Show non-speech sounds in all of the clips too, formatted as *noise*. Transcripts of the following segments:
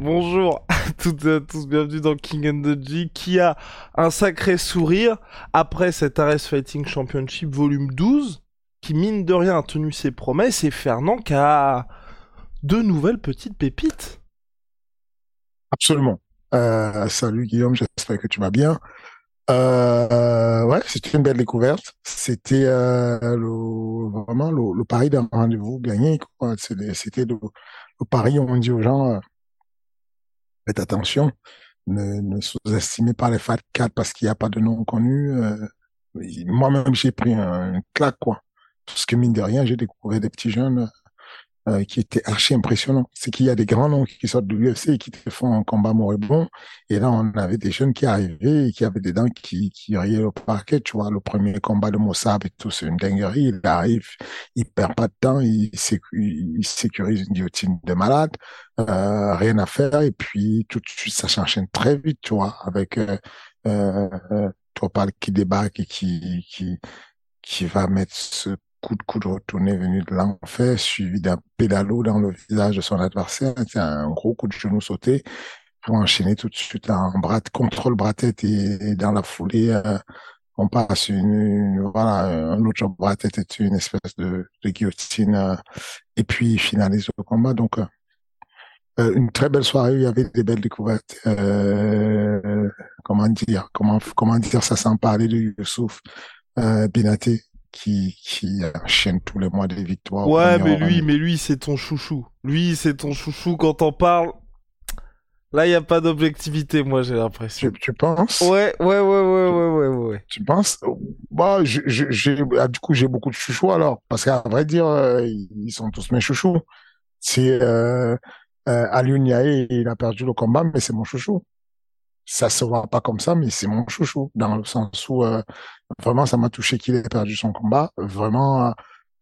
Bonjour à toutes et à tous, bienvenue dans King and the G qui a un sacré sourire après cet Ares Fighting Championship volume 12 qui mine de rien a tenu ses promesses et Fernand qui a deux nouvelles petites pépites. Absolument. Euh, salut Guillaume, j'espère que tu vas bien. Euh, ouais, c'était une belle découverte. C'était euh, le, vraiment le, pari d'un rendez-vous gagné. C'était le, pari on dit aux gens, faites attention, ne, sous-estimez pas les Fat 4 parce qu'il n'y a pas de nom connu. Euh, Moi-même, j'ai pris un, un claque, quoi. Parce que mine de rien, j'ai découvert des petits jeunes euh, qui étaient archi impressionnants. C'est qu'il y a des grands noms qui sortent de l'UFC et qui te font un combat moribond. Et là, on avait des jeunes qui arrivaient et qui avaient des dents qui, qui riaient au parquet. Tu vois, le premier combat de Mossab et tout, c'est une dinguerie. Il arrive, il perd pas de temps, il, sécu- il sécurise une guillotine de malade, euh, rien à faire. Et puis, tout de suite, ça s'enchaîne très vite, tu vois, avec euh, euh, qui débarque et qui, qui, qui va mettre ce coup de coude retourné venu de l'enfer, suivi d'un pédalo dans le visage de son adversaire. C'est un gros coup de genou sauté pour enchaîner tout de suite un bras contrôle bras tête et, dans la foulée, euh, on passe une, voilà, un autre bras tête et une espèce de, guillotine, euh, et puis il finalise le combat. Donc, euh, une très belle soirée, il y avait des belles découvertes. Comment dire, comment, comment dire ça sans parler de Youssouf Binaté qui, qui enchaîne tous les mois des victoires. Ouais, mais lui, mais lui, c'est ton chouchou. Lui, c'est ton chouchou quand t'en parles. Là, il y a pas d'objectivité, moi, j'ai l'impression. Tu, tu penses? Ouais, ouais, ouais, ouais, ouais, ouais, ouais. Tu penses? Bah, je- je- ah, du coup, j'ai beaucoup de chouchous alors, parce qu'à vrai dire, euh, ils sont tous mes chouchous. C'est euh, euh, Aliou Ndiaye, il a perdu le combat, mais c'est mon chouchou. Ça se voit pas comme ça, mais c'est mon chouchou, dans le sens où euh, vraiment, ça m'a touché qu'il ait perdu son combat. Vraiment, euh,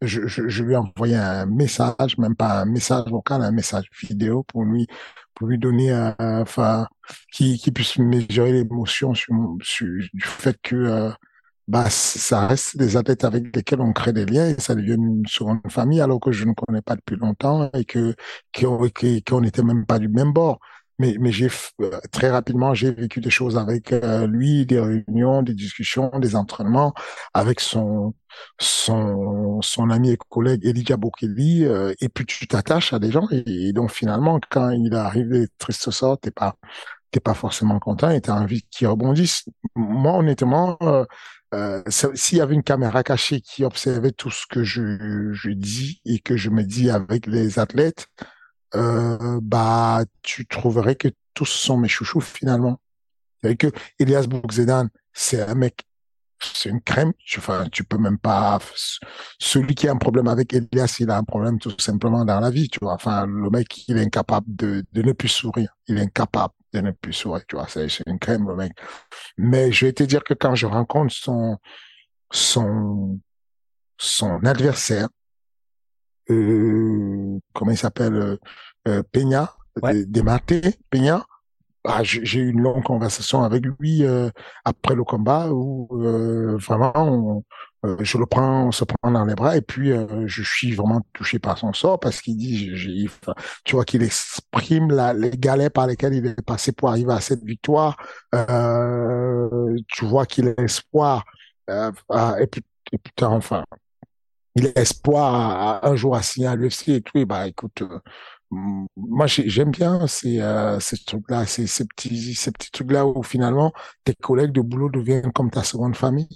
je, lui ai envoyé un message, même pas un message vocal, un message vidéo pour lui, pour lui donner, euh, enfin, qu'il qu'il puisse mesurer l'émotion du fait que euh, bah, ça reste des athlètes avec lesquels on crée des liens et ça devient une seconde famille alors que je ne connais pas depuis longtemps et que qu'on qu'on n'était même pas du même bord. Mais, mais j'ai euh, très rapidement j'ai vécu des choses avec euh, lui, des réunions, des discussions, des entraînements avec son son son ami et collègue Elijah Bokeli euh, et puis tu t'attaches à des gens et, donc finalement quand il arrive des tristes sorts t'es pas t'es pas forcément content et t'as envie qu'ils rebondissent. Moi honnêtement euh, euh, s'il y avait une caméra cachée qui observait tout ce que je, je dis et que je me dis avec les athlètes, euh, bah, tu trouverais que tous sont mes chouchous finalement. C'est que Elias Boukzedan, c'est un mec, c'est une crème. Enfin, tu peux même pas. Celui qui a un problème avec Elias, il a un problème tout simplement dans la vie, tu vois. Enfin, le mec, il est incapable de, de ne plus sourire. Il est incapable de ne plus sourire, tu vois. C'est une crème, le mec. Mais je vais te dire que quand je rencontre son, son, son adversaire, euh, comment il s'appelle, euh, euh, Peña, Ouais. Peña, ah, j'ai eu une longue conversation avec lui euh, après le combat où euh, vraiment on- euh, je le prends, on se prend dans les bras et puis euh, je suis vraiment touché par son sort parce qu'il dit, tu vois qu'il exprime la, les galets par lesquels il est passé pour arriver à cette victoire. Euh, tu vois qu'il a espoir euh, et puis et putain enfin il a espoir un jour à signer à l'UFC et tout. Bah écoute, euh, moi j'ai- j'aime bien ces, euh, trucs-là, ces, ces petits, ces petits trucs-là où finalement tes collègues de boulot deviennent comme ta seconde famille.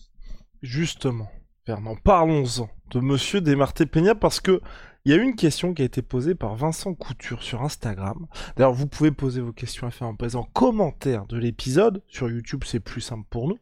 Justement, Fernand, parlons-en de Monsieur Desmarté Peña parce que Il y a une question qui a été posée par Vincent Couture sur Instagram. D'ailleurs, vous pouvez poser vos questions à faire en présent commentaire de l'épisode. Sur YouTube, c'est plus simple pour nous.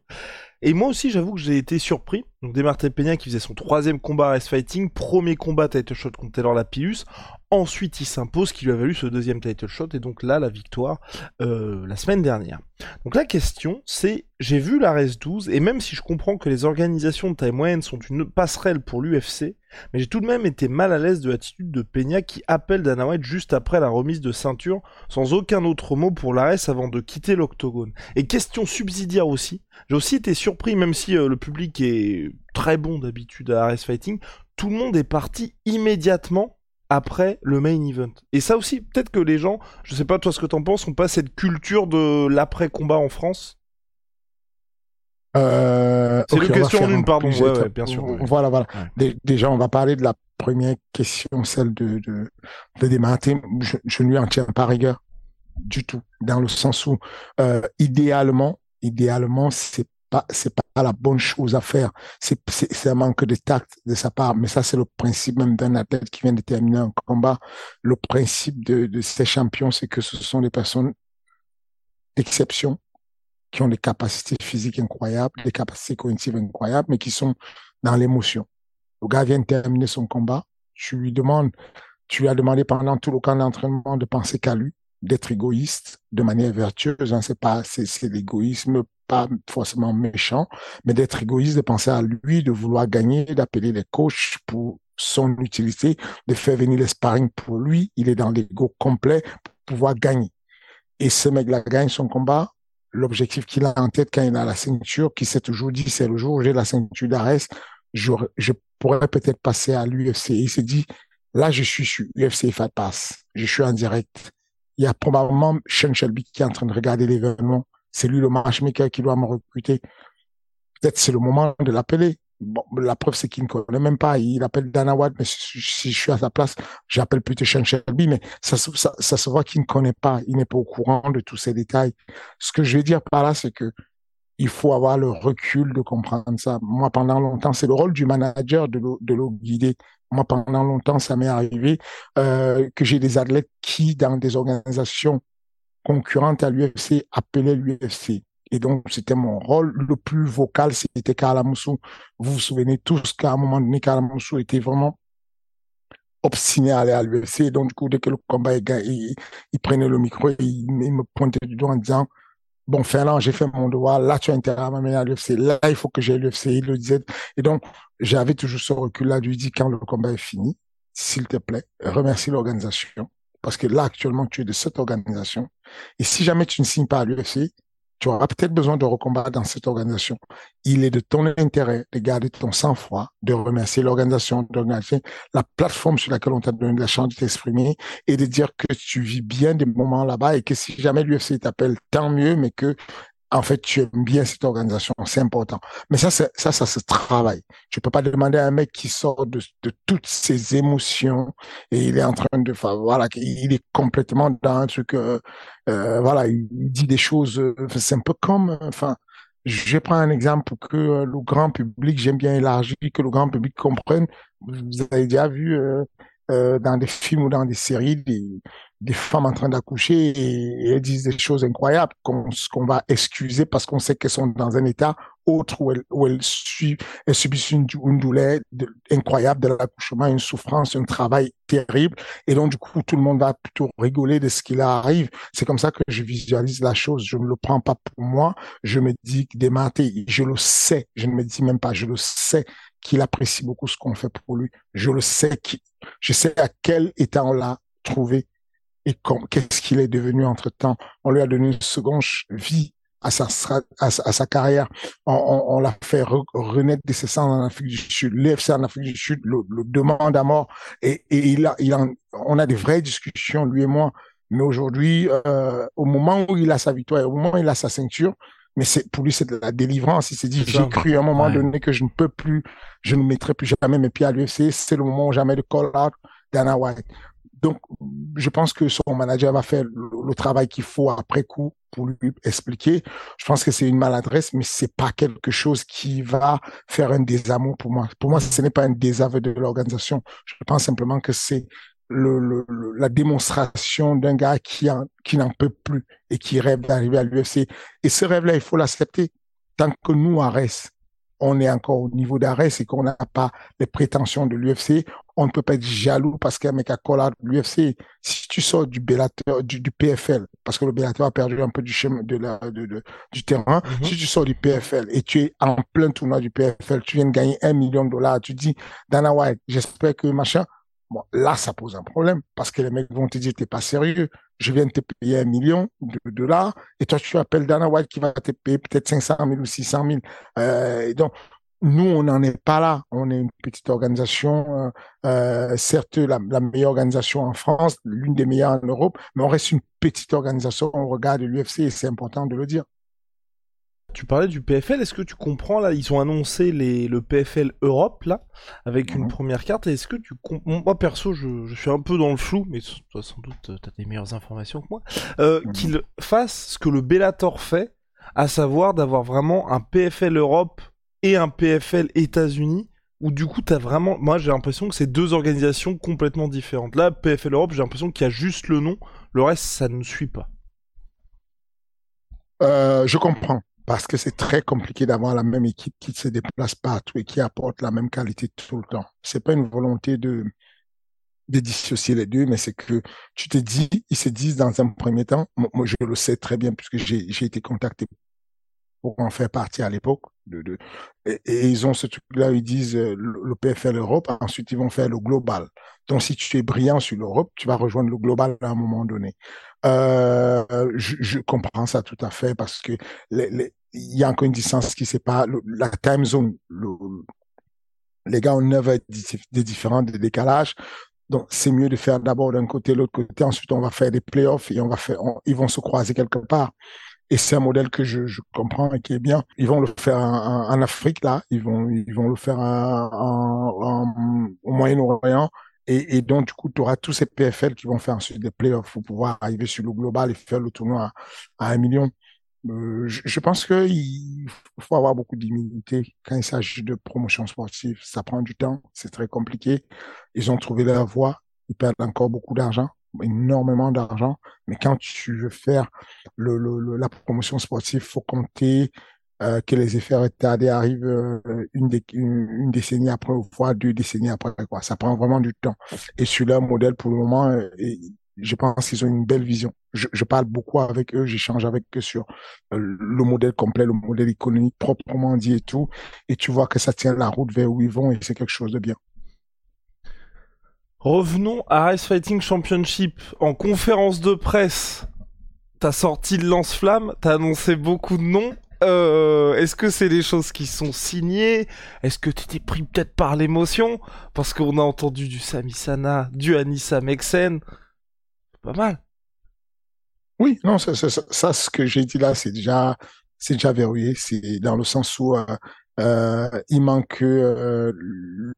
Et moi aussi, j'avoue que j'ai été surpris. Donc, Desmartin Peña qui faisait son troisième combat à Ice Fighting, premier combat title shot contre Taylor Lapillus. Ensuite, il s'impose, qui lui a valu ce deuxième title shot, et donc là, la victoire euh, la semaine dernière. Donc la question, c'est, j'ai vu la res 12, et même si je comprends que les organisations de taille moyenne sont une passerelle pour l'UFC, mais j'ai tout de même été mal à l'aise de l'attitude de Peña qui appelle Dana White juste après la remise de ceinture, sans aucun autre mot pour l'ARES avant de quitter l'octogone. Et question subsidiaire aussi, j'ai aussi été surpris, même si euh, le public est très bon d'habitude à Ares Fighting, tout le monde est parti immédiatement après le main event. Et ça aussi, peut-être que les gens, je sais pas toi ce que t'en penses, ont pas cette culture de l'après-combat en France? Euh, C'est une question en une, pardon. Ouais, bien sûr. Voilà, voilà. Déjà, on va parler de la première question, celle de, de, de Je, je ne lui en tiens pas rigueur du tout, dans le sens où, euh, idéalement, idéalement, c'est pas c'est pas la bonne chose à faire. C'est un manque de tact de sa part. Mais ça c'est le principe même d'un athlète qui vient de terminer un combat. Le principe de, de ces champions, c'est que ce sont des personnes d'exception qui ont des capacités physiques incroyables, des capacités cognitives incroyables, mais qui sont dans l'émotion. Le gars vient de terminer son combat. Tu lui demandes, tu lui as demandé pendant tout le camp d'entraînement de penser qu'à lui d'être égoïste de manière vertueuse. Hein, c'est pas, c'est, l'égoïsme pas forcément méchant, mais d'être égoïste, de penser à lui, de vouloir gagner, d'appeler les coachs pour son utilité, de faire venir les sparring pour lui. Il est dans l'ego complet pour pouvoir gagner. Et ce mec-là gagne son combat. L'objectif qu'il a en tête quand il a la ceinture, qui s'est toujours dit, c'est le jour où j'ai la ceinture d'Arès, je, pourrais peut-être passer à l'UFC. Il s'est dit, là, je suis sur UFC Fight Pass. Je suis en direct il y a probablement Sean Shelby qui est en train de regarder l'événement. C'est lui le matchmaker qui doit me recruter. Peut-être c'est le moment de l'appeler. Bon, la preuve, c'est qu'il ne connaît même pas. Il appelle Dana White, mais si, je suis à sa place, j'appelle plutôt Sean Shelby, mais ça, ça, ça se voit qu'il ne connaît pas. Il n'est pas au courant de tous ces détails. Ce que je veux dire par là, c'est que il faut avoir le recul de comprendre ça. Moi, pendant longtemps, c'est le rôle du manager de le, guider. Moi, pendant longtemps, ça m'est arrivé euh, que j'ai des athlètes qui, dans des organisations concurrentes à l'UFC, appelaient l'UFC. Et donc, c'était mon rôle le plus vocal, c'était Kalamoussou. Vous vous souvenez tous qu'à un moment donné, Kalamoussou était vraiment obstiné à aller à l'UFC. Donc, du coup, dès que le combat est gagné, il, prenait le micro et il me pointait du doigt en disant bon, Finlande, j'ai fait mon devoir, là, tu as intérêt à m'amener à l'UFC, là, il faut que j'aille à l'UFC, il le disait. Et donc, j'avais toujours ce recul-là, lui dit, quand le combat est fini, s'il te plaît, remercie l'organisation, parce que là, actuellement, tu es de cette organisation. Et si jamais tu ne signes pas à l'UFC, tu auras peut-être besoin de recombattre dans cette organisation. Il est de ton intérêt de garder ton sang-froid, de remercier l'organisation, d'organiser la plateforme sur laquelle on t'a donné la chance de t'exprimer et de dire que tu vis bien des moments là-bas et que si jamais l'UFC t'appelle, tant mieux, mais que en fait, tu aimes bien cette organisation, c'est important. Mais ça, ça, ça se travaille. Tu peux pas demander à un mec qui sort de, de toutes ses émotions et il est en train de, enfin, voilà, il est complètement dans un truc, euh, euh voilà, il dit des choses, euh, c'est un peu comme, enfin, je prends un exemple pour que euh, le grand public, j'aime bien élargir, que le grand public comprenne. Vous avez déjà vu dans des films ou dans des séries des, des femmes en train d'accoucher et, elles disent des choses incroyables qu'on va excuser parce qu'on sait qu'elles sont dans un état autre où elles, subissent une, douleur incroyable de l'accouchement, une souffrance, un travail terrible. Et donc, du coup, tout le monde va plutôt rigoler de ce qui leur arrive. C'est comme ça que je visualise la chose. Je ne le prends pas pour moi. Je me dis que des je le sais. Je ne me dis même pas, je le sais qu'il apprécie beaucoup ce qu'on fait pour lui. Je le sais, je sais à quel état on l'a trouvé et qu'est-ce qu'il est devenu entre temps. On lui a donné une seconde vie à sa, à sa, carrière. On, on, l'a fait renaître de ses cendres en Afrique du Sud. L'UFC en Afrique du Sud le, demande à mort et, et il a, il a, on a des vraies discussions, lui et moi. Mais aujourd'hui, euh, au moment où il a sa victoire, au moment où il a sa ceinture, mais c'est pour lui c'est de la délivrance. Il s'est dit j'ai cru à un moment donné que je ne peux plus, je ne mettrai plus jamais mes pieds à l'UFC. C'est le moment où jamais de call out Dana White. Donc, je pense que son manager va faire le, travail qu'il faut après coup pour lui expliquer. Je pense que c'est une maladresse, mais c'est pas quelque chose qui va faire un désamour pour moi. Pour moi, ce n'est pas un désaveu de l'organisation. Je pense simplement que c'est la démonstration d'un gars qui, qui n'en peut plus et qui rêve d'arriver à l'UFC. Et ce rêve-là, il faut l'accepter. Tant que nous, Arès, on est encore au niveau d'arrêt, c'est qu'on n'a pas les prétentions de l'UFC. On ne peut pas être jaloux parce qu'un mec a collé l'UFC. Si tu sors du Bellator, du, PFL, parce que le Bellator a perdu un peu du chemin de la, de, du terrain, mhm. si tu sors du PFL et tu es en plein tournoi du PFL, tu viens de gagner un million de dollars, tu dis, Dana White, j'espère que machin, Bon, là, ça pose un problème parce que les mecs vont te dire, t'es pas sérieux. Je viens de te payer un million de dollars et toi, tu appelles Dana White qui va te payer peut-être 500 000 ou 600 000. Euh, donc, nous, on n'en est pas là. On est une petite organisation, euh, euh certes la, la, meilleure organisation en France, l'une des meilleures en Europe, mais on reste une petite organisation. On regarde l'UFC et c'est important de le dire. Tu parlais du PFL, est-ce que tu comprends là Ils ont annoncé les, le PFL Europe là, avec une mhm. première carte. Est-ce que tu comprends Moi perso, je, suis un peu dans le flou, mais toi sans doute euh, t'as des meilleures informations que moi. Euh, mhm. Qu'ils fassent ce que le Bellator fait, à savoir d'avoir vraiment un PFL Europe et un PFL États-Unis, où du coup t'as vraiment. Moi j'ai l'impression que c'est deux organisations complètement différentes. Là, PFL Europe, j'ai l'impression qu'il y a juste le nom, le reste ça ne suit pas. Euh, je comprends parce que c'est très compliqué d'avoir la même équipe qui se déplace partout et qui apporte la même qualité tout le temps. C'est pas une volonté de, de dissocier les deux, mais c'est que tu te dis, ils se disent dans un premier temps, moi, je le sais très bien puisque j'ai été contacté pour en faire partie à l'époque. Et, ils ont ce truc-là, ils disent euh, le, PFL Europe, ensuite ils vont faire le global. Donc si tu es brillant sur l'Europe, tu vas rejoindre le global à un moment donné. Euh, je, comprends ça tout à fait parce que il y a encore une distance qui sépare la time zone. les gars ont 9 heures de différents de décalage. Donc, c'est mieux de faire d'abord d'un côté, l'autre côté. Ensuite, on va faire des playoffs et on va faire, ils vont se croiser quelque part. Et c'est un modèle que je, je, comprends et qui est bien. Ils vont le faire en, Afrique, là. Ils vont, ils vont le faire en, au Moyen-Orient. Et, et, donc, du coup, tu auras tous ces PFL qui vont faire ensuite des playoffs pour pouvoir arriver sur le global et faire le tournoi à, un million. Euh, je, pense qu'il faut avoir beaucoup d'immunité quand il s'agit de promotion sportive. Ça prend du temps, c'est très compliqué. Ils ont trouvé leur voie, ils perdent encore beaucoup d'argent, énormément d'argent. Mais quand tu veux faire le, la promotion sportive, faut compter euh, que les effets retardés arrivent euh, une, décennie après, voire deux décennies après. Quoi. Ça prend vraiment du temps. Et sur leur modèle, pour le moment, euh, je pense qu'ils ont une belle vision. Je, parle beaucoup avec eux, j'échange avec eux sur le modèle complet, le modèle économique proprement dit et tout. Et tu vois que ça tient la route vers où ils vont et c'est quelque chose de bien. Revenons à Ice Fighting Championship. En conférence de presse, t'as sorti le lance-flamme, t'as annoncé beaucoup de noms. Euh, est-ce que c'est des choses qui sont signées? Est-ce que tu t'es pris peut-être par l'émotion? Parce qu'on a entendu du Sami Sana, du Anissa Mexen pas mal. Oui, non, ça, ça, ça, ce que j'ai dit là, c'est déjà, c'est déjà verrouillé. C'est dans le sens où euh, euh il manque euh,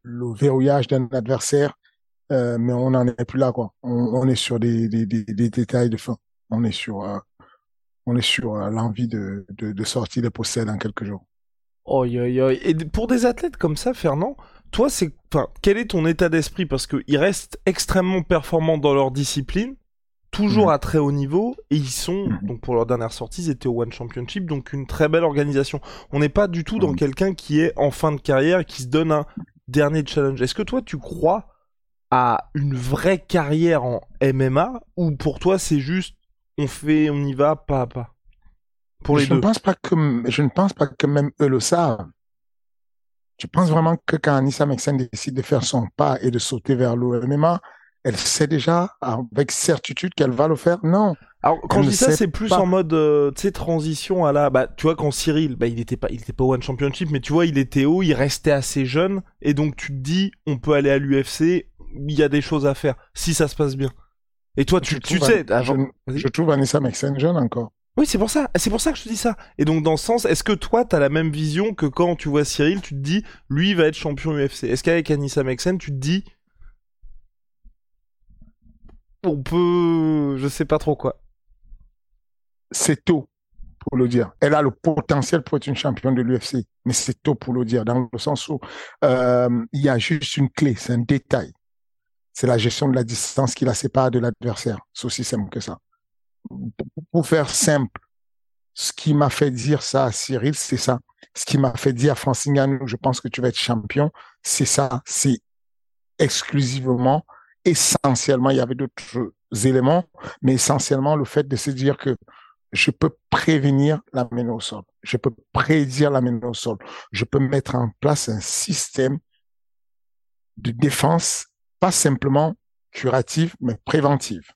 le verrouillage d'un adversaire, euh, mais on n'en est plus là, quoi. On, on est sur des, des, des, des, détails de fin. On est sur, euh, on est sur l'envie de, de, de, sortir des possèdes dans quelques jours. Oh, Et pour des athlètes comme ça, Fernand, toi, c'est, enfin, quel est ton état d'esprit? Parce qu'ils restent extrêmement performants dans leur discipline toujours mm. à très haut niveau et ils sont mm. donc pour leur dernière sortie ils étaient au One Championship donc une très belle organisation. On n'est pas du tout dans mm. quelqu'un qui est en fin de carrière et qui se donne un dernier challenge. Est-ce que toi tu crois à une vraie carrière en MMA ou pour toi c'est juste on fait on y va pas à pas? Pour les je Ne pense pas que je ne pense pas que même eux le savent. Je pense vraiment que quand Anissa Mexen décide de faire son pas et de sauter vers le MMA, elle sait déjà avec certitude qu'elle va le faire? Non. Alors quand je dis ça, c'est plus en mode euh, tu sais transition à la bah tu vois quand Cyril bah il était pas il était pas One Championship mais tu vois il était haut, il restait assez jeune et donc tu te dis on peut aller à l'UFC, il y a des choses à faire si ça se passe bien. Et toi tu, tu sais je, trouve Vanessa Maxen jeune encore. Oui, c'est pour ça, c'est pour ça que je te dis ça. Et donc dans ce sens, est-ce que toi t'as la même vision que quand tu vois Cyril, tu te dis lui il va être champion UFC Est-ce qu'avec Anissa Mexen, tu te dis on peut, je sais pas trop quoi. C'est tôt pour le dire. Elle a le potentiel pour être une championne de l'UFC, mais c'est tôt pour le dire, dans le sens où euh, il y a juste une clé, c'est un détail. C'est la gestion de la distance qui la sépare de l'adversaire. C'est aussi simple que ça. Pour faire simple, ce qui m'a fait dire ça à Cyril, c'est ça. Ce qui m'a fait dire à Francine je pense que tu vas être champion, c'est ça. C'est exclusivement, essentiellement, il y avait d'autres éléments, mais essentiellement le fait de se dire que je peux prévenir la au sol. Je peux prédire la au sol. Je peux mettre en place un système de défense, pas simplement curative, mais préventive.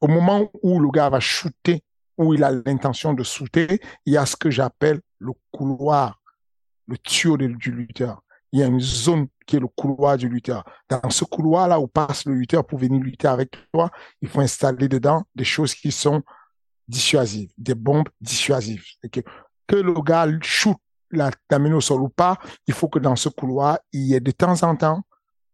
Au moment où le gars va shooter, où il a l'intention de shooter, il y a ce que j'appelle le couloir, le tuyau du lutteur. Il y a une zone qui est le couloir du lutteur. Dans ce couloir-là où passe le lutteur pour venir lutter avec toi, il faut installer dedans des choses qui sont dissuasives, des bombes dissuasives. que, le gars shoot la, la au sol ou pas, il faut que dans ce couloir, il y ait de temps en temps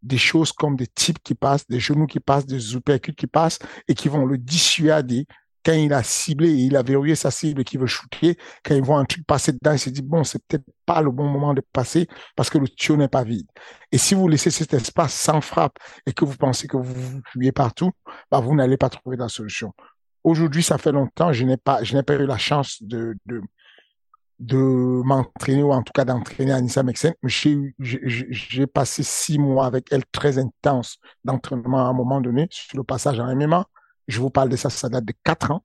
des choses comme des types qui passent, des genoux qui passent, des uppercuts qui passent et qui vont le dissuader quand il a ciblé et il a verrouillé sa cible et qu'il veut shooter, quand il voit un truc passer dedans, il se dit, bon, c'est peut-être pas le bon moment de passer parce que le tuyau n'est pas vide. Et si vous laissez cet espace sans frappe et que vous pensez que vous vous fuyez partout, bah, vous n'allez pas trouver la solution. Aujourd'hui, ça fait longtemps, je n'ai pas, je n'ai pas eu la chance de, de m'entraîner ou en tout cas d'entraîner Anissa Mexen. J'ai passé six mois avec elle très intense d'entraînement à un moment donné sur le passage en MMA. Je vous parle de ça, ça date de quatre ans.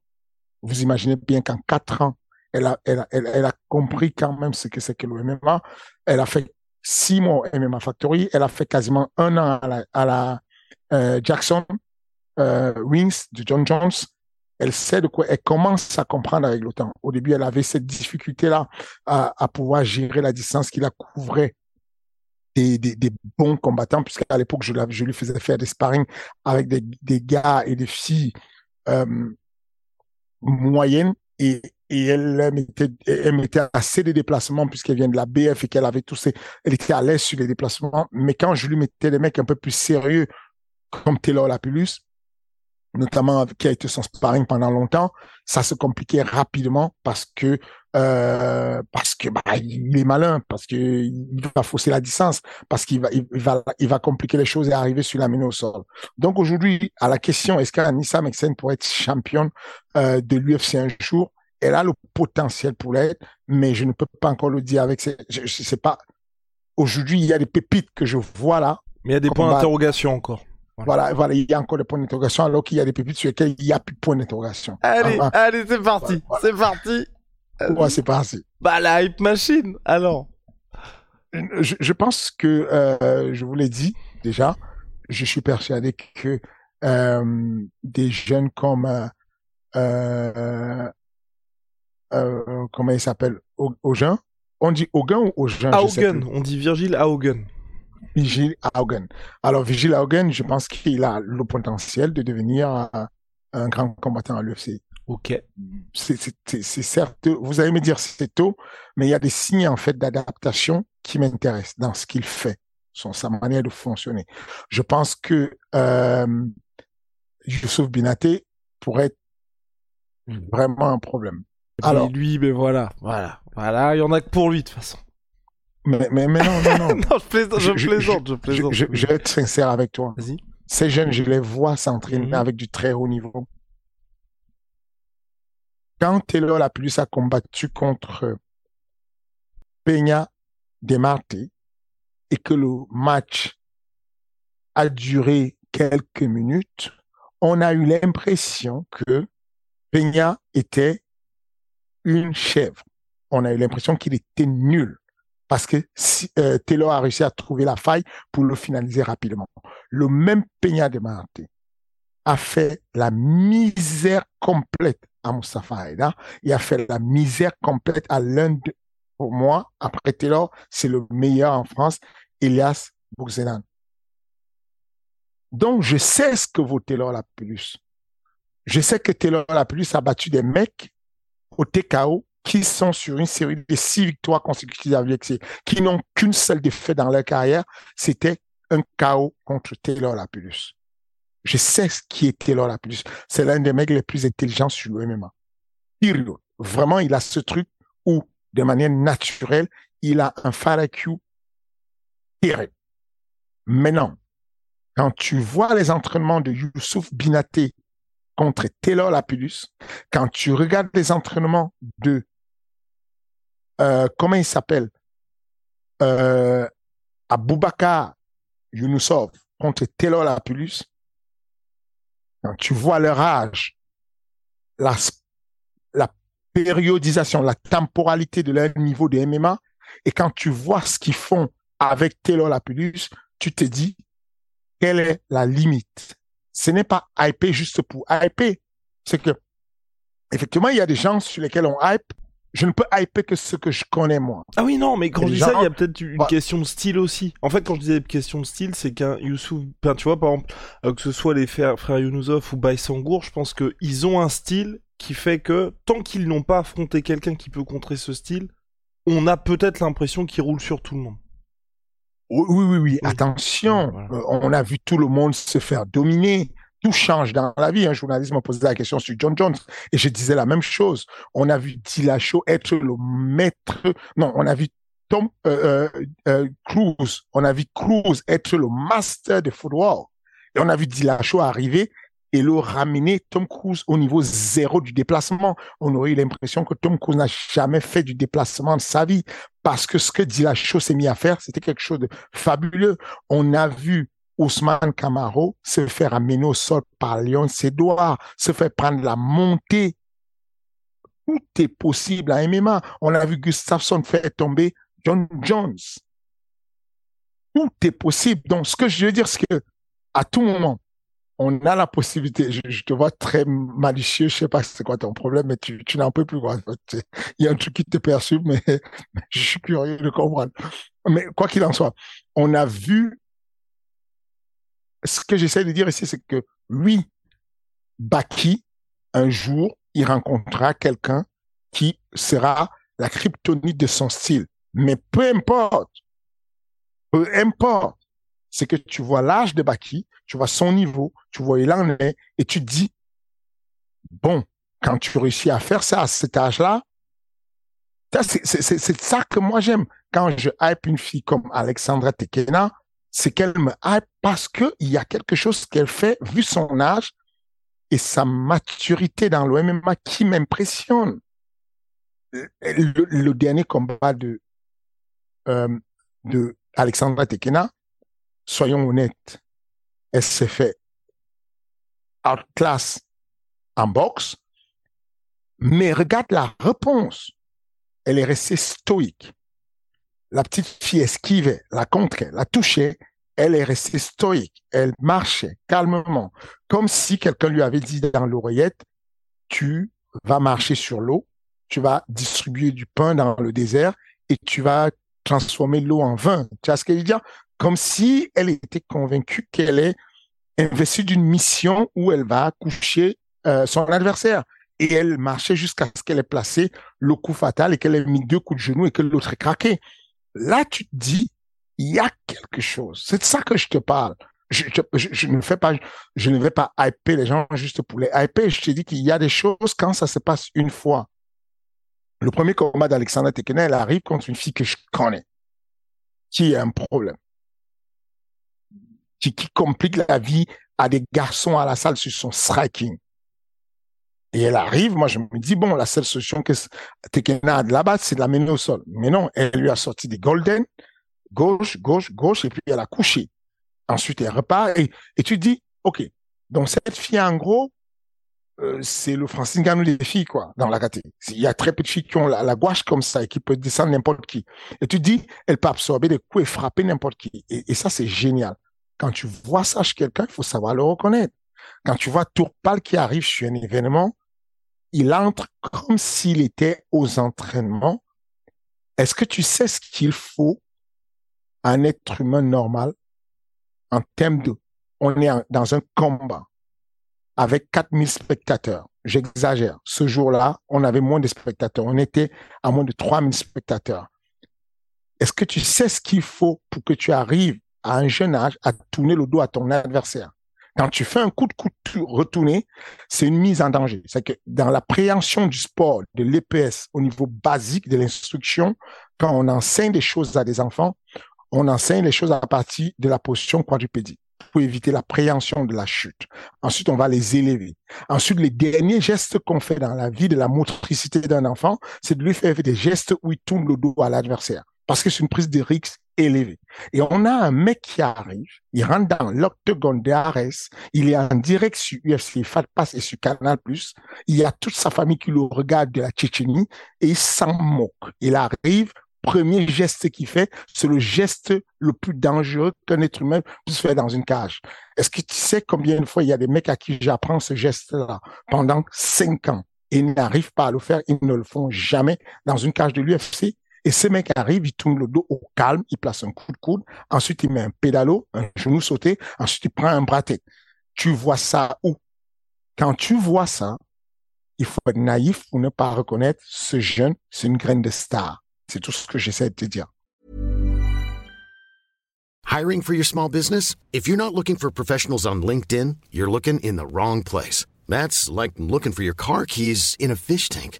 Vous imaginez bien qu'en quatre ans, elle a, elle, a, elle, a compris quand même ce que c'est que le MMA. Elle a fait six mois au MMA Factory. Elle a fait quasiment un an à la, euh, Jackson euh, Wings de John Jones elle sait de quoi, elle commence à comprendre avec le temps. Au début, elle avait cette difficulté-là à, pouvoir gérer la distance qui la couvrait des, bons combattants, puisqu'à l'époque, je, lui faisais faire des sparring avec des, gars et des filles euh, moyennes et, elle mettait, assez de déplacements puisqu'elle vient de la BF et qu'elle avait tous ces, elle était à l'aise sur les déplacements. Mais quand je lui mettais des mecs un peu plus sérieux, comme Taylor Lapulus, notamment qui a été son sparring pendant longtemps, ça se compliquait rapidement parce que euh, parce que bah, il est malin, parce que il va fausser la distance, parce qu'il va il, va il va compliquer les choses et arriver sur la mine au sol. Donc aujourd'hui, à la question est-ce qu'Anissa Mexen pourrait être championne euh, de l'UFC un jour, elle a le potentiel pour l'être, mais je ne peux pas encore le dire avec je, je sais pas. Aujourd'hui, il y a des pépites que je vois là. Mais il y a des points d'interrogation encore. Voilà, voilà, il y a encore des points d'interrogation alors qu'il y a des pépites sur lesquelles il n'y a plus de points d'interrogation. Allez, ah, ah. allez, c'est parti, c'est parti. Ouais, c'est parti. Bah la hype machine, alors. Je, je pense que euh, je vous l'ai dit déjà. Je suis persuadé que euh, des jeunes comme euh, comment il s'appelle? Augen. On dit Augen ou Augen Augen, on dit Virgile Augen. Vigil Haugen. Alors, Vigil Haugen, je pense qu'il a le potentiel de devenir un, grand combattant à l'UFC. Ok. C'est certes, vous allez me dire c'est tôt, mais il y a des signes en fait d'adaptation qui m'intéressent dans ce qu'il fait, son, sa manière de fonctionner. Je pense que euh, Youssouf Binaté pourrait être vraiment un problème. Alors, lui, mais voilà, voilà, voilà, il y en a que pour lui de toute façon. Mais, mais, mais non, non, non. *laughs* non, je plaisante, je, plaisante, je, plaisante. Je, vais être sincère avec toi. Vas-y. Ces jeunes, je les vois s'entraîner mhm. avec du très haut niveau. Quand Taylor la plus a combattu contre Peña Demarte et que le match a duré quelques minutes, on a eu l'impression que Peña était une chèvre. On a eu l'impression qu'il était nul parce que euh, Taylor a réussi à trouver la faille pour le finaliser rapidement. Le même Peña de Marte a fait la misère complète à Mustafa Aida Il a fait la misère complète à l'un de, pour moi, après Taylor, c'est le meilleur en France, Elias Bourzelan. Donc, je sais ce que vaut Taylor la plus. Je sais que Taylor la plus a battu des mecs au TKO qui sont sur une série de six victoires consécutives avec qui n'ont qu'une seule défaite dans leur carrière, c'était un chaos contre Taylor Lapulus. Je sais ce qui est Taylor la plus. C'est l'un des mecs les plus intelligents sur le MMA. Vraiment, il a ce truc où, de manière naturelle, il a un FARAQ terrible. Maintenant, quand tu vois les entraînements de Youssouf Binaté contre Taylor Lapidus, quand tu regardes les entraînements de, euh, comment il s'appelle, euh, Aboubakar Younusov contre Taylor Lapidus, quand tu vois leur âge, la, la périodisation, la temporalité de leur niveau de MMA, et quand tu vois ce qu'ils font avec Taylor Lapidus, tu te dis, quelle est la limite? Ce n'est pas hyper juste pour hyper. C'est que, effectivement, il y a des gens sur lesquels on hype. Je ne peux hyper que ce que je connais moi. Ah oui, non, mais quand je dis ça, il y a peut-être une question de style aussi. En fait, quand je disais question de style, c'est qu'un Youssouf, tu vois, par exemple, euh, que ce soit les frères, frères ou Baïsangour, je pense qu'ils ont un style qui fait que tant qu'ils n'ont pas affronté quelqu'un qui peut contrer ce style, on a peut-être l'impression qu'ils roulent sur tout le monde. Oui, oui, oui, attention. Euh, on a vu tout le monde se faire dominer. Tout change dans la vie. Un journaliste m'a posé la question sur John Jones et je disais la même chose. On a vu Dillashaw être le maître. Non, on a vu Tom euh, euh, Cruz. On a vu Cruz être le master de football. Et on a vu Dillashaw arriver et le ramener Tom Cruise au niveau zéro du déplacement. On aurait eu l'impression que Tom Cruise n'a jamais fait du déplacement de sa vie parce que ce que Dillashaw s'est mis à faire, c'était quelque chose de fabuleux. On a vu Ousmane Camaro se faire amener au sol par Léon Sédoir, se faire prendre la montée. Tout est possible à MMA. On a vu Gustafsson faire tomber John Jones. Tout est possible. Donc, ce que je veux dire, c'est que à tout moment, on a la possibilité, je, te vois très malicieux, je sais pas c'est quoi ton problème, mais tu, n'en peux plus. *laughs* Il y a un truc qui te perturbe, mais, *laughs* je suis curieux de comprendre. Mais quoi qu'il en soit, on a vu, ce que j'essaie de dire ici, c'est que oui, Baki, un jour, il rencontrera quelqu'un qui sera la kryptonite de son style. Mais peu importe, peu importe, c'est que tu vois l'âge de Baki, tu vois son niveau, tu vois il en est, et tu te dis, bon, quand tu réussis à faire ça à cet âge-là, c'est ça que moi j'aime. Quand je hype une fille comme Alexandra Tekena, c'est qu'elle me hype parce qu'il y a quelque chose qu'elle fait, vu son âge et sa maturité dans le MMA qui m'impressionne. Le, dernier combat de, euh, de Alexandra Tekena, soyons honnêtes, elle s'est fait outclass en boxe, mais regarde la réponse. Elle est restée stoïque. La petite fille esquivait, la contrait, la touchait. Elle est restée stoïque. Elle marchait calmement, comme si quelqu'un lui avait dit dans l'oreillette, tu vas marcher sur l'eau, tu vas distribuer du pain dans le désert et tu vas transformer l'eau en vin. Tu vois ce que je dire? comme si elle était convaincue qu'elle est investie d'une mission où elle va coucher euh, son adversaire. Et elle marchait jusqu'à ce qu'elle ait placé le coup fatal et qu'elle ait mis deux coups de genou et que l'autre ait craqué. Là, tu te dis, il y a quelque chose. C'est de ça que je te parle. Je, ne fais pas, je ne vais pas hyper les gens juste pour les hyper. Je te dis qu'il y a des choses quand ça se passe une fois. Le premier combat d'Alexandre Tekena, elle arrive contre une fille que je connais, qui a un problème qui, complique la vie à des garçons à la salle sur son striking. Et elle arrive, moi je me dis, bon, la seule solution que Tekena a de là-bas, c'est de la mener au sol. Mais non, elle lui a sorti des golden, gauche, gauche, gauche, et puis elle a couché. Ensuite, elle repart, et, et tu dis, OK, donc cette fille, en gros, euh, c'est le Francine Ganou des filles, quoi, dans la catégorie. Il y a très peu de filles qui ont la, gouache comme ça et qui peuvent descendre n'importe qui. Et tu dis, elle peut absorber des coups et frapper n'importe qui. et ça, c'est génial. Quand tu vois ça chez quelqu'un, il faut savoir le reconnaître. Quand tu vois Tourpal qui arrive sur un événement, il entre comme s'il était aux entraînements. Est-ce que tu sais ce qu'il faut à un être humain normal? En termes de... On est dans un combat avec 4000 spectateurs. J'exagère. Ce jour-là, on avait moins de spectateurs. On était à moins de 3000 spectateurs. Est-ce que tu sais ce qu'il faut pour que tu arrives à un jeune âge à tourner le dos à ton adversaire? Quand tu fais un coup de couteau retourné, c'est une mise en danger. C'est que dans la préhension du sport, de l'EPS, au niveau basique de l'instruction, quand on enseigne des choses à des enfants, on enseigne les choses à partir de la position quadrupédique pour éviter la préhension de la chute. Ensuite, on va les élever. Ensuite, les derniers gestes qu'on fait dans la vie de la motricité d'un enfant, c'est de lui faire des gestes où il tourne le dos à l'adversaire. Parce que c'est une prise de risque élevée. Et on a un mec qui arrive, il rentre dans l'octogone d'ARS, il est en direct sur UFC Fat Pass et sur Canal+, il y a toute sa famille qui le regarde de la Tchétchénie et il s'en moque. Il arrive premier geste qu'il fait, c'est le geste le plus dangereux qu'un être humain puisse faire dans une cage. Est-ce que tu sais combien de fois il y a des mecs à qui j'apprends ce geste-là? Pendant cinq ans et ils n'arrivent pas à le faire, ils ne le font jamais dans une cage de l'UFC. Et ce mec arrive, il tourne le dos au calme, il place un coup de coude, ensuite il met un pédalo, un genou sauté, ensuite il prend un braté. Tu vois ça où? Quand tu vois ça, il faut être naïf pour ne pas reconnaître ce jeune, c'est une graine de star. C'est tout ce que j'essaie de te dire. Hiring for your small business? If you're not looking for professionals on LinkedIn, you're looking in the wrong place. That's like looking for your car keys in a fish tank.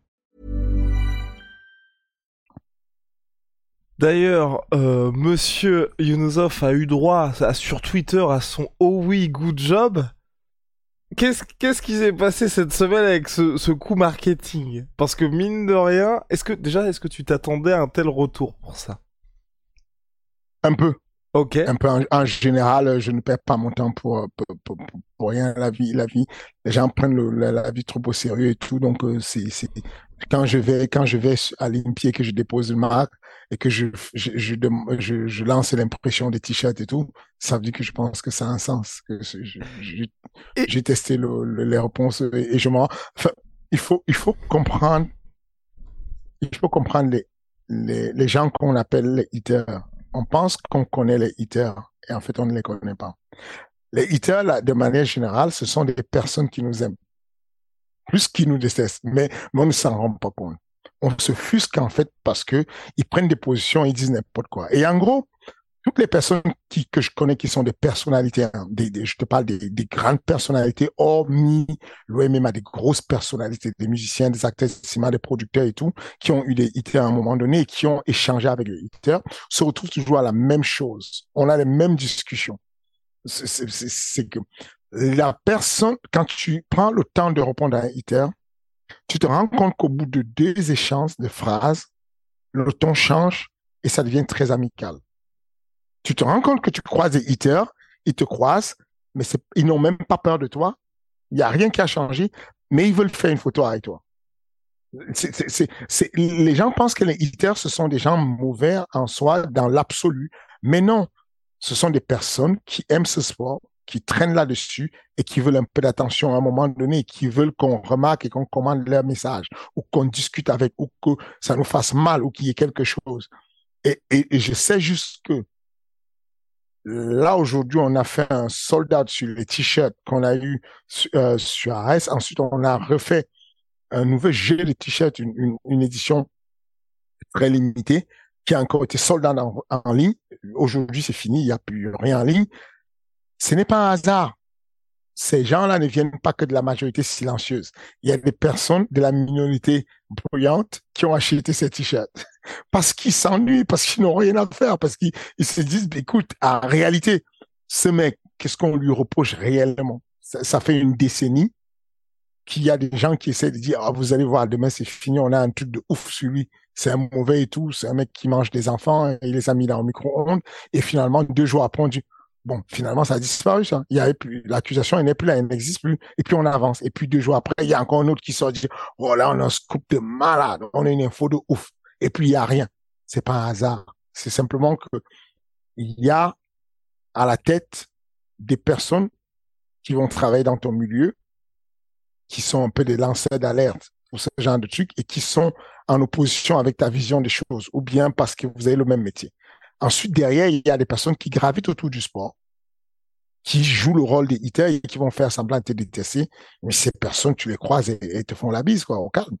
D'ailleurs, euh, Monsieur Yunusov a eu droit à, sur Twitter à son « Oh oui, good job ». Qu'est-ce qu'est-ce qui s'est passé cette semaine avec ce, ce coup marketing? Parce que mine de rien, est-ce que déjà est-ce que tu t'attendais à un tel retour pour ça? Un peu. Ok. Un peu en, en général, je ne perds pas mon temps pour, pour, pour, pour rien. La vie, la vie, les gens prennent le, la, la vie trop au sérieux et tout. Donc euh, c'est quand je vais quand je vais à l'Impied que je dépose une marque et que je je je, dem- je, je lance l'impression des t-shirts et tout, ça veut dire que je pense que ça a un sens. Que j'ai testé le, le- les réponses et, et je m'en. Enfin, il faut il faut comprendre il faut comprendre les les, les gens qu'on appelle les haters. On pense qu'on connaît les haters et en fait on ne les connaît pas. Les haters, là, de manière générale, ce sont des personnes qui nous aiment plus qu'ils nous détestent, mais, mais on ne s'en rend pas compte. On se fusque en fait parce que ils prennent des positions, ils disent n'importe quoi. Et en gros, toutes les personnes qui, que je connais qui sont des personnalités, hein, je te parle des, des grandes personnalités, hormis l'OMMA, des grosses personnalités, des musiciens, des acteurs des producteurs et tout, qui ont eu des haters à un moment donné et qui ont échangé avec les haters, se retrouvent toujours à la même chose. On a les mêmes discussions. C'est- que la personne, quand tu prends le temps de répondre à un hater, tu te rends compte qu'au bout de deux échanges de phrases, le ton change et ça devient très amical. Tu te rends compte que tu croises des haters, ils te croisent, mais ils n'ont même pas peur de toi. Il n'y a rien qui a changé, mais ils veulent faire une photo avec toi. Les gens pensent que les haters, ce sont des gens mauvais en soi, dans l'absolu. Mais non, ce sont des personnes qui aiment ce sport, qui traînent là-dessus et qui veulent un peu d'attention à un moment donné, qui veulent qu'on remarque et qu'on commande leur message, ou qu'on discute avec, ou que ça nous fasse mal, ou qu'il y ait quelque chose. Et, je sais juste que là, aujourd'hui, on a fait un sold out sur les t-shirts qu'on a eu euh, sur AS. Ensuite, on a refait un nouveau jeu de t-shirts, une, une, une édition très limitée, qui a encore été sold out en, en ligne. Aujourd'hui, c'est fini, il n'y a plus rien en ligne. Ce n'est pas un hasard. Ces gens-là ne viennent pas que de la majorité silencieuse. Il y a des personnes de la minorité bruyante qui ont acheté ces t-shirts parce qu'ils s'ennuient, parce qu'ils n'ont rien à faire, parce qu'ils ils se disent, bah, écoute, en réalité, ce mec, qu'est-ce qu'on lui reproche réellement? Ça, fait une décennie qu'il y a des gens qui essaient de dire, ah, vous allez voir, demain c'est fini, on a un truc de ouf sur lui. C'est un mauvais et tout, c'est un mec qui mange des enfants, et il les a mis dans le micro-ondes, et finalement, deux jours après, on dit, bon, finalement, ça a disparu, ça. Il y avait plus, l'accusation, elle n'est plus là, elle n'existe plus. Et puis, on avance. Et puis, deux jours après, il y a encore un autre qui sort, dit, oh là, on a un scoop de malade, on a une info de ouf. Et puis, il y a rien. C'est pas un hasard. C'est simplement que il y a à la tête des personnes qui vont travailler dans ton milieu, qui sont un peu des lanceurs d'alerte pour ce genre de trucs et qui sont en opposition avec ta vision des choses, ou bien parce que vous avez le même métier. Ensuite, derrière, il y a des personnes qui gravitent autour du sport, qui jouent le rôle des haters et qui vont faire semblant de te détester. Mais ces personnes, tu les croises et, te font la bise, quoi, au calme.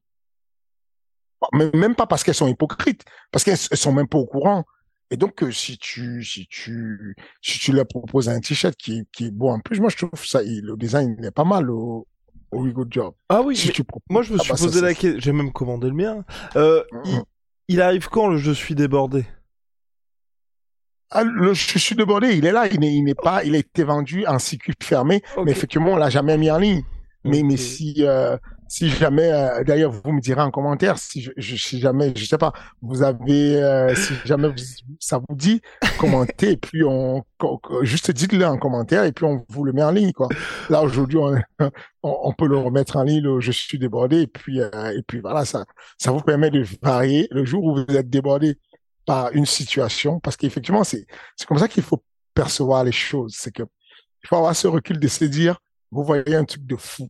Mais même pas parce qu'elles sont hypocrites, parce qu'elles sont même pas au courant. Et donc, euh, si tu, si tu, si tu leur proposes un t-shirt qui, qui est beau en plus, moi, je trouve ça, le design, il est pas mal au, au Good Job. Ah oui, moi, je me ah suis bah, posé la question, j'ai même commandé le mien. Euh, mm-hmm. il, arrive quand le je suis débordé? Ah, le je suis débordé, il est là, il n'est, pas, il a été vendu en circuit fermé, mais effectivement, on l'a jamais mis en ligne. Mais, mais si, euh, si jamais, euh, d'ailleurs, vous me direz en commentaire si, je, si jamais, je sais pas, vous avez, euh, si jamais ça vous dit, commentez, et puis on, juste dites-le en commentaire, et puis on vous le met en ligne, quoi. Là, aujourd'hui, on, *laughs* on, peut le remettre en ligne, je suis débordé, et puis, euh, et puis voilà, ça, ça vous permet de varier le jour où vous êtes débordé par une situation, parce qu'effectivement, c'est, c'est comme ça qu'il faut percevoir les choses, c'est que, il faut avoir ce recul de se dire, vous voyez un truc de fou.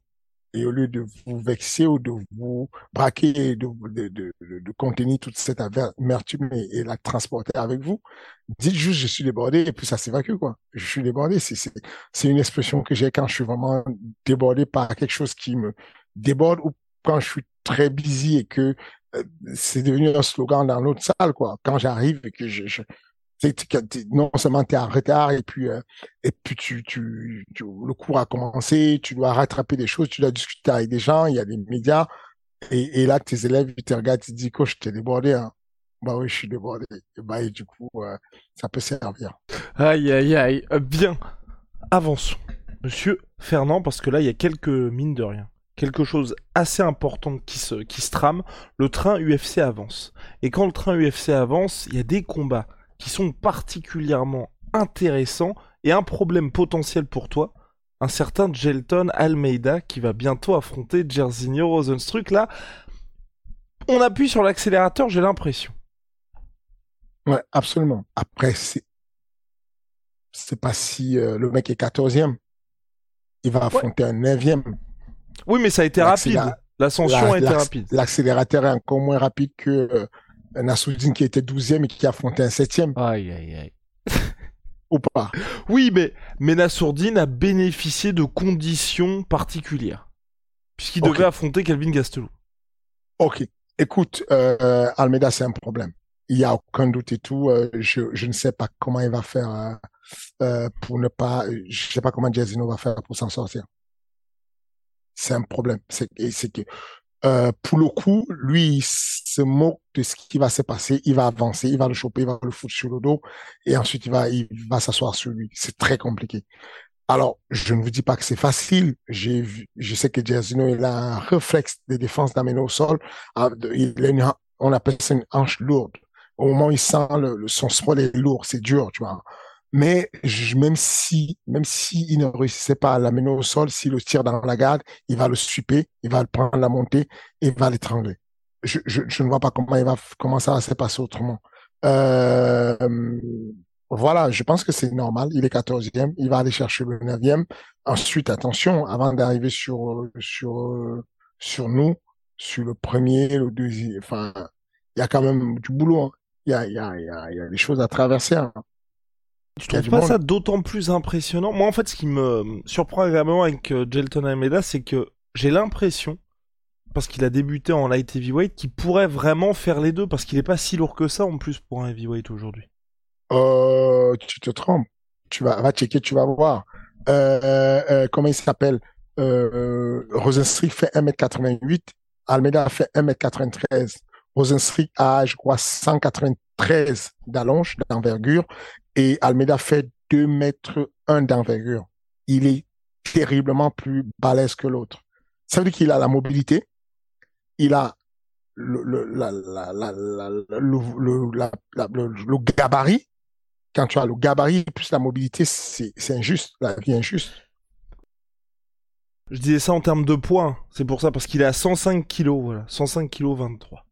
Et au lieu de vous vexer ou de vous braquer et de, de, de, de contenir toute cette amertume et, la transporter avec vous, dites juste je suis débordé et puis ça s'évacue quoi. Je suis débordé, c'est c'est une expression que j'ai quand je suis vraiment débordé par quelque chose qui me déborde ou quand je suis très busy et que c'est devenu un slogan dans l'autre salle quoi. Quand j'arrive et que je, je non seulement tu es en retard et puis euh, et puis tu, tu, le cours a commencé, tu dois rattraper des choses, tu dois discuter avec des gens, il y a des médias et, là tes élèves ils te regardent, ils te disent coach t'es débordé hein. Bah oui, je suis débordé. Et bah et du coup euh, ça peut servir. Aïe aïe aïe, euh, bien. Avançons. Monsieur Fernand parce que là il y a quelques mines de rien quelque chose assez important qui se, qui se trame, le train UFC avance. Et quand le train UFC avance, il y a des combats qui sont particulièrement intéressants et un problème potentiel pour toi, un certain Gelton Almeida qui va bientôt affronter Jerzinho Rosenstruck. Là, on appuie sur l'accélérateur, j'ai l'impression. Ouais, absolument. Après, c'est c'est pas si euh, le mec est 14e. Il va affronter un 9e. Oui, mais ça a été rapide. L'ascension a été rapide. L'accélérateur est encore moins rapide que euh, Nassoudine qui était 12e et qui affrontait un 7e. Aïe, aïe, aïe. Ou pas. Oui, mais, mais Nassourdine a bénéficié de conditions particulières. Puisqu'il devait affronter Calvin Gastelou. Ok. Écoute, euh, Almeida, c'est un problème. Il n'y a aucun doute et tout. Euh, je, je ne sais pas comment il va faire euh, euh pour ne pas... Je ne sais pas comment Jazino va faire pour s'en sortir. C'est un problème. C'est que euh, pour le coup, lui, il se moque de ce qui va se passer. Il va avancer, il va le choper, il va le foutre sur le dos, et ensuite il va, il va s'asseoir sur lui. C'est très compliqué. Alors, je ne vous dis pas que c'est facile. J'ai je sais que Giazino, il a un réflexe de défense d'amener au sol. Ah, il on appelle ça une hanche lourde. Au moment où il sent le, son sol est lourd, c'est dur, tu vois. Mais même si, même si il ne réussissait pas à l'amener au sol, s'il le tire dans la garde, il va le suiper, il va le prendre la montée et il va l'étrangler. Je, je, je, ne vois pas comment il va, comment ça va se passer autrement. Euh, voilà, je pense que c'est normal. Il est quatorzième, il va aller chercher le neuvième. Ensuite, attention, avant d'arriver sur, sur, sur nous, sur le premier, le deuxième, enfin, il y a quand même du boulot. Hein. Il y a, y a, y a, y a des choses à traverser. Hein. Tu trouves pas ça d'autant plus impressionnant? Moi, en fait, ce qui me surprend agréablement avec euh, Jelton Almeida, c'est que j'ai l'impression, parce qu'il a débuté en light heavyweight, qu'il pourrait vraiment faire les deux, parce qu'il est pas si lourd que ça en plus pour un heavyweight aujourd'hui. Euh, tu te trompes. Tu vas, va checker, tu vas voir. Euh, euh, comment il s'appelle? Euh, Rosenstrick fait 1m88, Almeida fait 1m93. Rosenstrick a, je crois, 193 d'allonge, d'envergure, et Almeida fait 2 mètres 1 d'envergure. Il est terriblement plus balèze que l'autre. Ça veut dire qu'il a la mobilité, il a le, le, la, la, la, le, le gabarit. Quand tu as le gabarit plus la mobilité, c'est injuste, la vie injuste. Je disais ça en termes de points, c'est pour ça, parce qu'il est à 105 kilos, voilà, 105 kilos 23.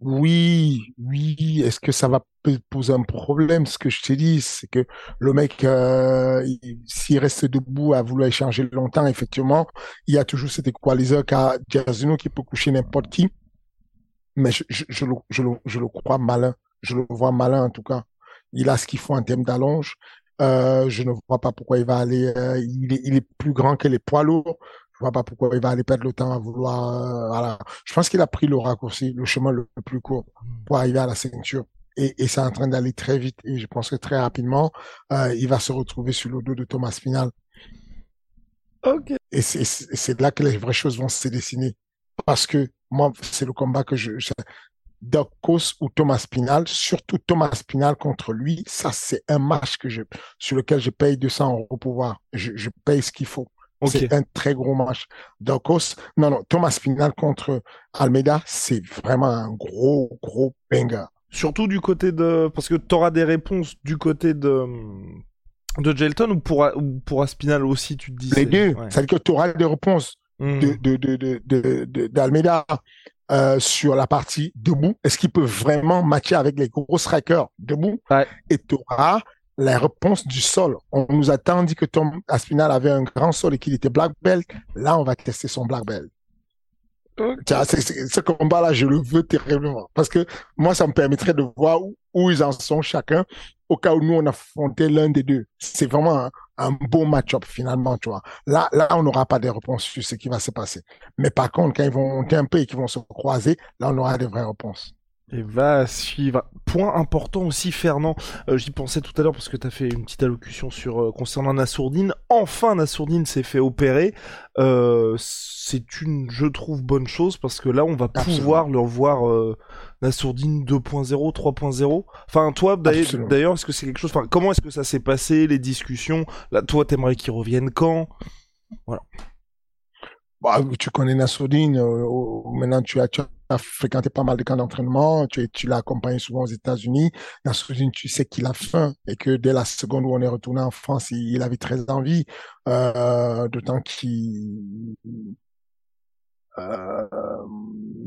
Oui, oui. Est-ce que ça va poser un problème Ce que je te dis, c'est que le mec, euh, s'il reste debout à vouloir échanger longtemps, effectivement, il y a toujours cet équaliseur qu'a Giazino qui peut coucher n'importe qui. mais je, le, je, le, je le crois malin. Je le vois malin en tout cas. Il a ce qu'il faut en termes d'allonge. Euh, je ne vois pas pourquoi il va aller. Euh, il, est, il est plus grand que les poids lourds. Je vois pas pourquoi il va aller perdre le temps à vouloir. Voilà. Je pense qu'il a pris le raccourci, le chemin le, plus court pour arriver à la ceinture. Et, et c'est en train d'aller très vite. Et je pense que très rapidement, euh, il va se retrouver sur le dos de Thomas Final. Ok. Et c'est là que les vraies choses vont se dessiner. Parce que moi, c'est le combat que je, je Docos ou Thomas Pinal, surtout Thomas Pinal contre lui, ça c'est un match que je, sur lequel je paye 200 euros pour voir. Je, je paye ce qu'il faut. C'est un très gros match. Docos, non, non, Thomas Pinal contre Almeida, c'est vraiment un gros, gros banger. Surtout du côté de, parce que tu auras des réponses du côté de, de Gelton ou pour, ou pour Aspinal aussi, tu te dis. Les deux. Ouais. C'est-à-dire que tu auras des réponses mmh. de, de, de, euh, sur la partie debout. Est-ce qu'il peut vraiment matcher avec les gros strikers debout? Ouais. Et tu auras la réponse du sol. On nous a tant dit que Tom Aspinal avait un grand sol et qu'il était black belt. Là, on va tester son black belt. Okay. Ce combat-là, je le veux terriblement. Parce que moi, ça me permettrait de voir où, où ils en sont chacun au cas où nous, on affrontait l'un des deux. C'est vraiment un, un beau match-up finalement, tu vois. Là, là, on n'aura pas de réponses sur ce qui va se passer. Mais par contre, quand ils vont monter un peu et qu'ils vont se croiser, là, on aura des vraies réponses. Et va suivre. Point important aussi, Fernand. Euh, J'y pensais tout à l'heure parce que tu as fait une petite allocution sur euh, concernant Nassourdine. Enfin, Nassourdine s'est fait opérer. Euh, c'est une, je trouve, bonne chose parce que là, on va Absolument. pouvoir le revoir euh, Nassourdine 2.0, 3.0. Enfin, toi, d'ailleurs, est-ce que c'est quelque chose. Enfin, comment est-ce que ça s'est passé, les discussions? Là, toi, t'aimerais qu'il revienne quand? Voilà. Bah, tu connais Nassourdine. Euh, maintenant, tu as, tu as fréquenté pas mal de camps d'entraînement, tu, l'as accompagné souvent aux États-Unis. Nassourdine, tu sais qu'il a faim et que dès la seconde où on est retourné en France, il, il avait très envie, euh, d'autant qu'il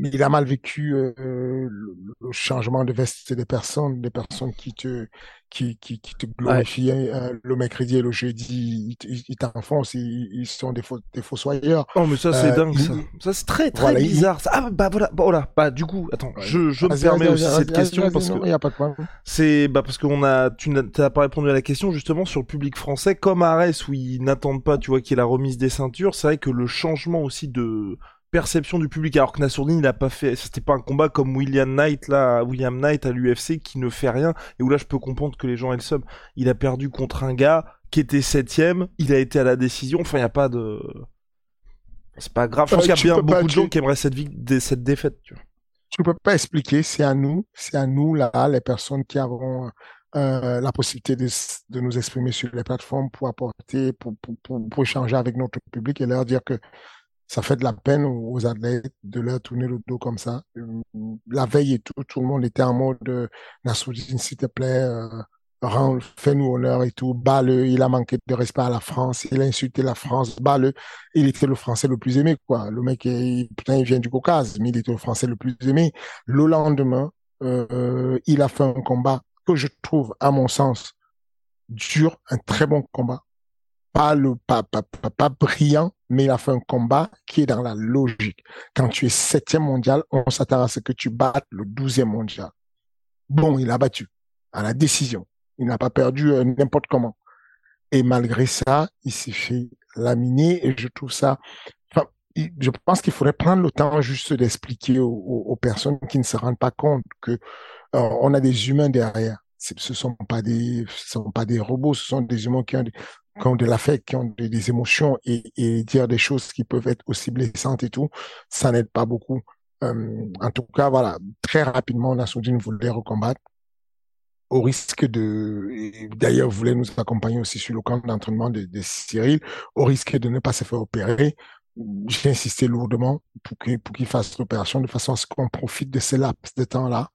il a mal vécu euh, le, le, changement de veste des personnes, des personnes qui te qui qui, qui te glorifient ouais. euh, le mercredi et le jeudi, ils, ils t'enfoncent, ils, ils, sont des faux des fossoyeurs. Oh mais ça c'est dingue ça. Ça c'est très très voilà, bizarre. Il... Ah bah voilà, bah, voilà, bah du coup, attends, je je me permets aussi cette question parce que il y a pas de problème. C'est bah parce qu'on a tu n'as pas répondu à la question justement sur le public français comme Arès où ils n'attendent pas, tu vois, qu'il y ait la remise des ceintures, c'est vrai que le changement aussi de perception du public alors que Nassourdine il a pas fait c'était pas un combat comme William Knight là William Knight à l'UFC qui ne fait rien et où là je peux comprendre que les gens aient le sub. Il a perdu contre un gars qui était septième il a été à la décision enfin il y a pas de c'est pas grave. Je pense euh, qu'il y a bien beaucoup de gens qui aimeraient cette, cette défaite tu vois. Tu peux pas expliquer c'est à nous c'est à nous là les personnes qui avons euh, la possibilité de, de, nous exprimer sur les plateformes pour apporter pour, pour, pour, pour échanger avec notre public et leur dire que ça fait de la peine aux athlètes de leur tourner le dos comme ça. La veille et tout, tout le monde était en mode euh, Nassoudine, s'il te plaît, euh, fais-nous honneur et tout. Bas-le, il a manqué de respect à la France, il a insulté la France, bas-le. Il était le Français le plus aimé, quoi. Le mec, il, putain, il vient du Caucase, mais il était le Français le plus aimé. Le lendemain, euh, il a fait un combat que je trouve, à mon sens, dur, un très bon combat pas le pas, pas, pas, brillant, mais il a fait un combat qui est dans la logique. Quand tu es septième mondial, on s'attend à ce que tu battes le douzième mondial. Bon, il a battu à la décision. Il n'a pas perdu euh, n'importe comment. Et malgré ça, il s'est fait laminer et je trouve ça. Je pense qu'il faudrait prendre le temps juste d'expliquer aux, aux, personnes qui ne se rendent pas compte que euh, on a des humains derrière. Ce sont pas des, ce sont pas des robots, ce sont des humains qui ont des, qui ont de l'affect, qui ont des, émotions et, dire des choses qui peuvent être aussi blessantes et tout, ça n'aide pas beaucoup. Euh, en tout cas, voilà, très rapidement, Nassoudine voulait recombattre au risque de, d'ailleurs, voulait nous accompagner aussi sur le camp d'entraînement de, de, Cyril, au risque de ne pas se faire opérer. J'ai insisté lourdement pour qu'il pour qu'il fasse l'opération de façon à ce qu'on profite de ce laps de temps-là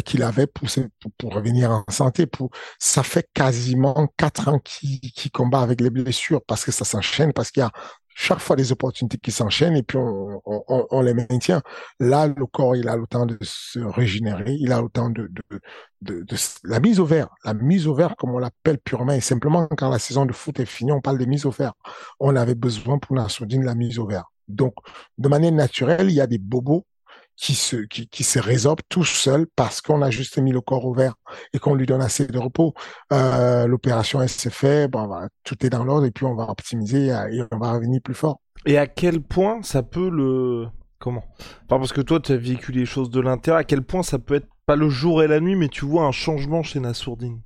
qu'il avait pour, pour, pour, revenir en santé. Pour, ça fait quasiment quatre ans qu'il qu combat avec les blessures parce que ça s'enchaîne, parce qu'il y a chaque fois des opportunités qui s'enchaînent et puis on, on, on, les maintient. Là, le corps, il a le temps de se régénérer, il a le temps de, de, de, de la mise au vert. La mise au vert, comme on l'appelle purement, et simplement quand la saison de foot est finie, on parle de mise au vert. On avait besoin pour Nassoudine la mise au vert. Donc, de manière naturelle, il y a des bobos qui se, qui, qui se résorbe tout seul parce qu'on a juste mis le corps ouvert et qu'on lui donne assez de repos. Euh, L'opération, elle s'est faite, bon, va, tout est dans l'ordre et puis on va optimiser et on va revenir plus fort. Et à quel point ça peut le... Comment? Enfin, Parce que toi, tu as vécu les choses de l'intérieur, à quel point ça peut être pas le jour et la nuit, mais tu vois un changement chez Nassourdine?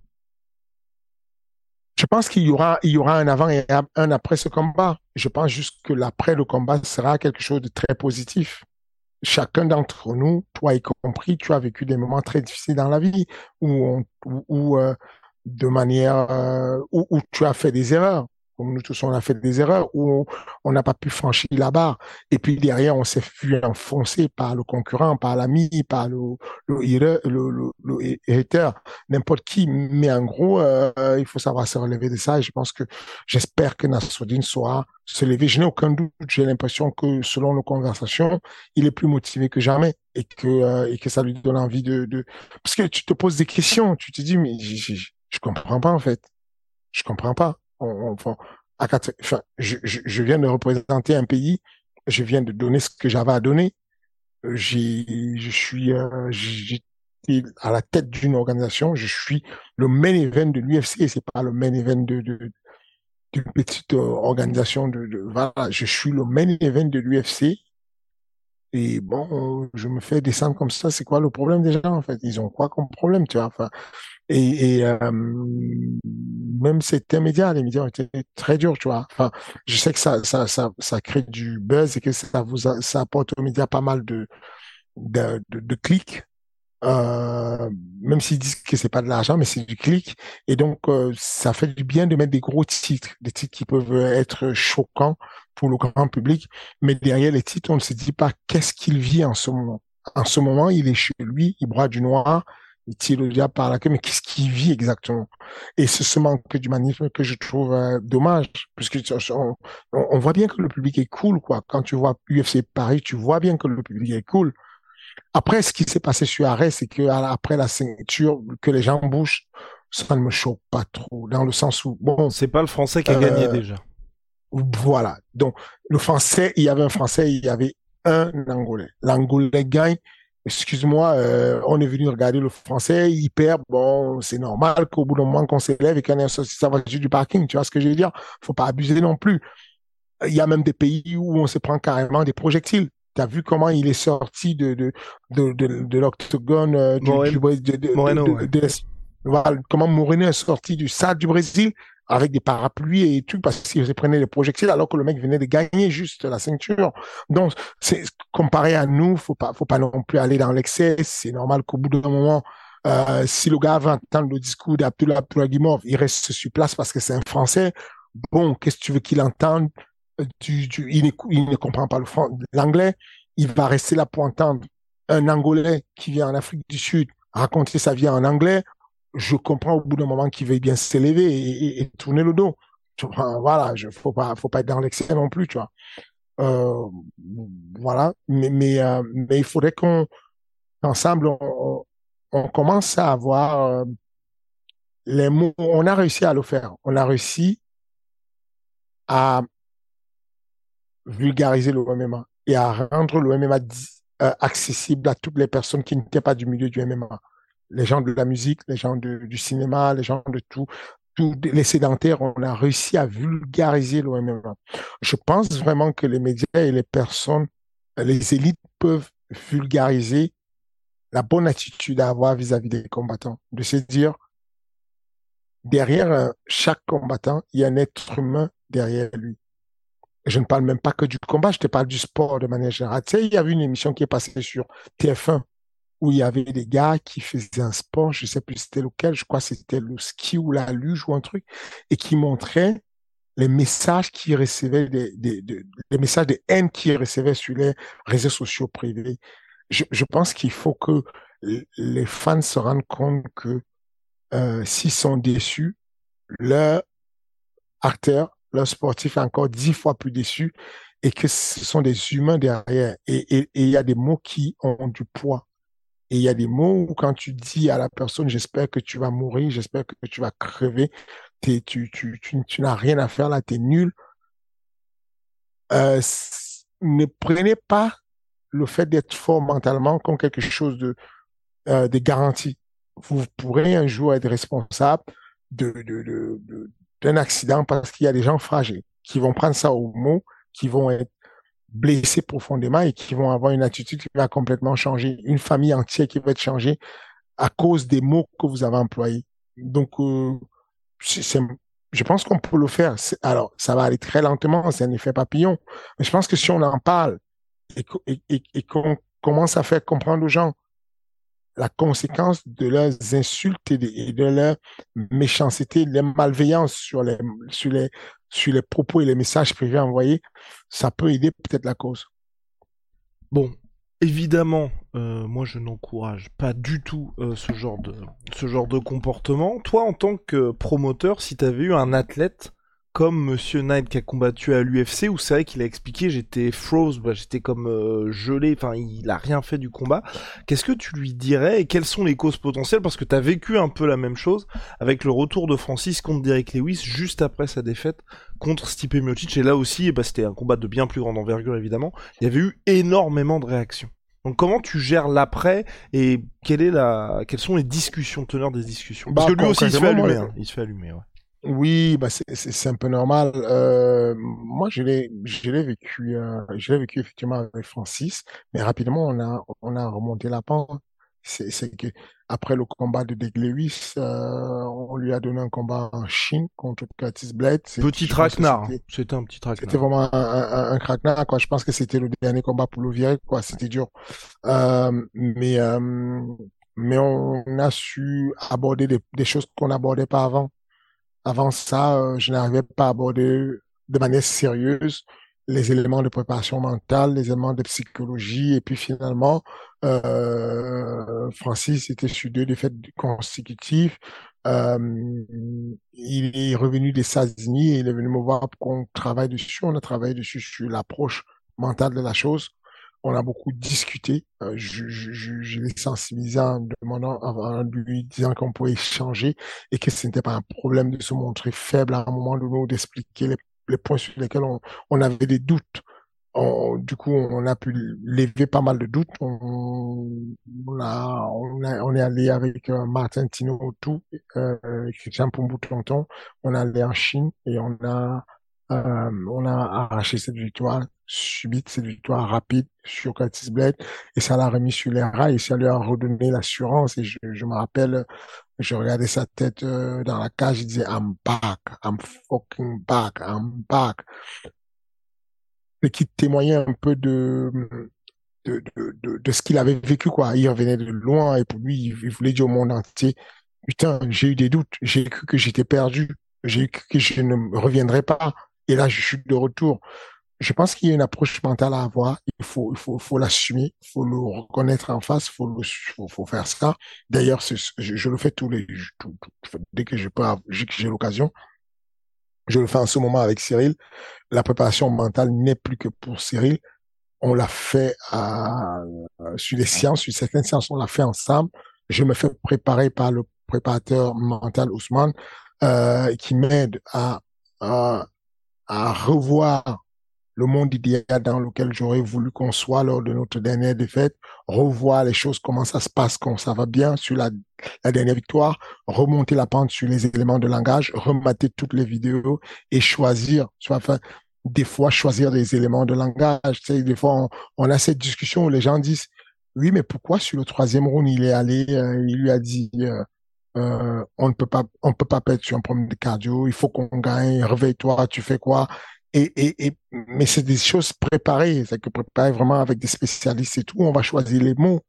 Je pense qu'il y aura, il y aura un avant et un après ce combat. Je pense juste que l'après le combat sera quelque chose de très positif chacun d'entre nous, toi y compris, tu as vécu des moments très difficiles dans la vie où, où, euh, de manière euh, où, tu as fait des erreurs comme nous tous on a fait des erreurs où on n'a pas pu franchir la barre. Et puis derrière on s'est vu enfoncer par le concurrent par l'ami par le le le, n'importe qui. Mais en gros euh, il faut savoir se relever de ça. Et je pense que j'espère que Nassoudine saura se lever. Je n'ai aucun doute. J'ai l'impression que selon nos conversations il est plus motivé que jamais et que euh, et que ça lui donne envie de, parce que tu te poses des questions. Tu te dis mais je, je comprends pas en fait. Je comprends pas à quatre, enfin, je, je, viens de représenter un pays, je viens de donner ce que j'avais à donner. J'ai, je suis, euh, à la tête d'une organisation, je suis le main event de l'UFC, c'est pas le main event de, de d'une petite euh, organisation de, voilà, je suis le main event de l'UFC. Et bon, je me fais descendre comme ça, c'est quoi le problème déjà en fait? Ils ont quoi comme problème, tu vois? Et, et euh, même c'était médias, les médias ont été très durs, tu vois. Enfin, je sais que ça, ça, ça, ça crée du buzz et que ça vous, ça apporte aux médias pas mal de, de, de, de clics. Euh, même s'ils disent que c'est pas de l'argent, mais c'est du clic. Et donc, euh, ça fait du bien de mettre des gros titres, des titres qui peuvent être choquants pour le grand public. Mais derrière les titres, on ne se dit pas qu'est-ce qu'il vit en ce moment. En ce moment, il est chez lui, il broie du noir, il tire le diable par la queue, mais qu'est-ce qu'il vit exactement? Et c'est ce manque d'humanisme que je trouve euh, dommage, puisque on, on, voit bien que le public est cool, quoi. Quand tu vois UFC Paris, tu vois bien que le public est cool. Après, ce qui s'est passé sur Arrêt, c'est que après la ceinture, que les gens bougent, ça ne me choque pas trop, dans le sens où bon. C'est pas le Français qui a gagné euh, déjà. Voilà. Donc le Français, il y avait un Français, il y avait un Angolais. L'Angolais gagne excuse-moi, euh, on est venu regarder le français, il perd, bon, c'est normal qu'au bout d'un moment qu'on s'élève et qu'on ait sa voiture du parking, tu vois ce que je veux dire? Faut pas abuser non plus. Il y a même des pays où on se prend carrément des projectiles. Tu as vu comment il est sorti de, de, de, de, l'octogone euh, du, de, voilà, comment Moreno est sorti du stade du Brésil? Avec des parapluies et tout parce qu'ils prenaient des projectiles alors que le mec venait de gagner juste la ceinture. Donc, c'est comparé à nous, faut pas, faut pas non plus aller dans l'excès. C'est normal qu'au bout d'un moment, euh, si le gars va entendre le discours d'Abdullah Abdouragimov, il reste sur place parce que c'est un Français. Bon, qu'est-ce que tu veux qu'il entende? Tu, tu, il, il, ne comprend pas l'anglais. Il va rester là pour entendre un Angolais qui vient en Afrique du Sud raconter sa vie en anglais je comprends au bout d'un moment qu'il veuille bien s'élever et, et, tourner le dos. *laughs* voilà, je faut pas, faut pas être dans l'excès non plus, tu vois. Euh, voilà, euh, mais il faudrait qu'on ensemble on, commence à avoir euh, les mots. On a réussi à le faire. On a réussi à vulgariser le MMA et à rendre le MMA accessible à toutes les personnes qui n'étaient pas du milieu du MMA les gens de la musique, les gens du cinéma, les gens de tout, tous les sédentaires, on a réussi à vulgariser l'OMM. Je pense vraiment que les médias et les personnes, les élites peuvent vulgariser la bonne attitude à avoir vis-à-vis des combattants, de se dire, derrière euh, chaque combattant, il y a un être humain derrière lui. Je ne parle même pas que du combat, je te parle du sport de manière générale. Tu sais, il y avait une émission qui est passée sur TF1 où il y avait des gars qui faisaient un sport, je sais plus c'était lequel, je crois c'était le ski ou la luge ou un truc, et qui montraient les messages qu'ils recevaient, les messages de haine qu'ils recevaient sur les réseaux sociaux privés. Je, je pense qu'il faut que les fans se rendent compte que euh, s'ils sont déçus, leur acteur, leur sportif est encore dix fois plus déçu et que ce sont des humains derrière. Et il y a des mots qui ont du poids. Et il y a des mots où quand tu dis à la personne, j'espère que tu vas mourir, j'espère que tu vas crever, tu, tu, tu, tu n'as rien à faire là, tu es nul. Euh, ne prenez pas le fait d'être fort mentalement comme quelque chose de, euh, de garanti. Vous pourrez un jour être responsable de, de, de, d'un accident parce qu'il y a des gens fragiles qui vont prendre ça au mot, qui vont être blessés profondément et qui vont avoir une attitude qui va complètement changer. Une famille entière qui va être changée à cause des mots que vous avez employés. Donc, euh, je pense qu'on peut le faire. Alors, ça va aller très lentement, c'est un effet papillon. Mais je pense que si on en parle et, qu'on commence à faire comprendre aux gens la conséquence de leurs insultes et de, leur méchanceté, les malveillances sur les, sur, les, sur les propos et les messages privés envoyés, ça peut aider peut-être la cause. Bon, évidemment, euh, moi je n'encourage pas du tout euh, ce, genre de, ce genre de comportement. Toi, en tant que promoteur, si tu avais eu un athlète comme Monsieur Knight qui a combattu à l'UFC, où c'est vrai qu'il a expliqué j'étais froze, bah, j'étais comme euh, gelé, enfin il a rien fait du combat. Qu'est-ce que tu lui dirais et quelles sont les causes potentielles? Parce que tu as vécu un peu la même chose avec le retour de Francis contre Derek Lewis juste après sa défaite contre Stipe Miocic. Et là aussi, bah, c'était un combat de bien plus grande envergure évidemment. Il y avait eu énormément de réactions. Donc comment tu gères l'après et quelle est la... quelles sont les discussions, teneurs des discussions? Parce bah, que lui aussi il se fait allumer. Hein. Il se fait allumer, ouais. Oui, bah c'est un peu normal. Euh, moi, je l'ai je l'ai vécu, euh, je l'ai vécu effectivement avec Francis, mais rapidement on a on a remonté la pente. C'est c'est que après le combat de Deg Lewis, euh, on lui a donné un combat en Chine contre Curtis Blade. Petit traquenard, c'était un petit traquenard. C'était vraiment un, un, un traquenard, quoi. Je pense que c'était le dernier combat pour le virer, quoi. C'était dur. Euh, mais euh, mais on a su aborder des, des choses qu'on n'abordait pas avant. Avant ça, euh, je n'arrivais pas à aborder de manière sérieuse les éléments de préparation mentale, les éléments de psychologie, et puis finalement, euh, Francis était sur deux défaites consécutives. Euh, il est revenu des États-Unis et il est venu me voir pour qu'on travaille dessus. On a travaillé dessus sur l'approche mentale de la chose on a beaucoup discuté. Euh, je, l'ai sensibilisé en, demandant, lui disant qu'on pouvait échanger et que ce n'était pas un problème de se montrer faible à un moment donné ou d'expliquer les, points sur lesquels on, avait des doutes. du coup, on a pu lever pas mal de doutes. On, a, est allé avec euh, Martin Tino tout, euh, Christian Tonton. On est allé en Chine et on a euh, on a arraché cette victoire subite, cette victoire rapide sur Curtis Blade et ça l'a remis sur les rails et ça lui a redonné l'assurance et je, je, me rappelle, je regardais sa tête euh, dans la cage, il disait I'm back, I'm fucking back, I'm back. Et qui témoignait un peu de ce qu'il avait vécu quoi. Il revenait de loin et pour lui, il, voulait dire au monde entier, putain, j'ai eu des doutes, j'ai cru que j'étais perdu, j'ai cru que je ne reviendrais pas et là, je suis de retour. Je pense qu'il y a une approche mentale à avoir. Il faut, il faut, faut l'assumer, il faut le reconnaître en face, faut le, faut, faut faire ça. D'ailleurs, je, le fais tous les, tout, dès que je peux, j'ai l'occasion. Je le fais en ce moment avec Cyril. La préparation mentale n'est plus que pour Cyril. On l'a fait à, sur les sciences, sur certaines sciences, on l'a fait ensemble. Je me fais préparer par le préparateur mental Ousmane, euh, qui m'aide à, à à revoir le monde idéal dans lequel j'aurais voulu qu'on soit lors de notre dernière défaite, revoir les choses, comment ça se passe, quand ça va bien sur la, dernière victoire, remonter la pente sur les éléments de langage, remater toutes les vidéos et choisir, enfin, des fois choisir des éléments de langage. Tu sais, des fois, on, on, a cette discussion où les gens disent, oui, mais pourquoi sur le troisième round, il est allé, euh, il lui a dit, euh, euh, on ne peut pas, on peut pas perdre sur un problème de cardio. Il faut qu'on gagne. Réveille-toi. Tu fais quoi? Et, et, et mais c'est des choses préparées. C'est que préparer vraiment avec des spécialistes et tout. On va choisir les mots.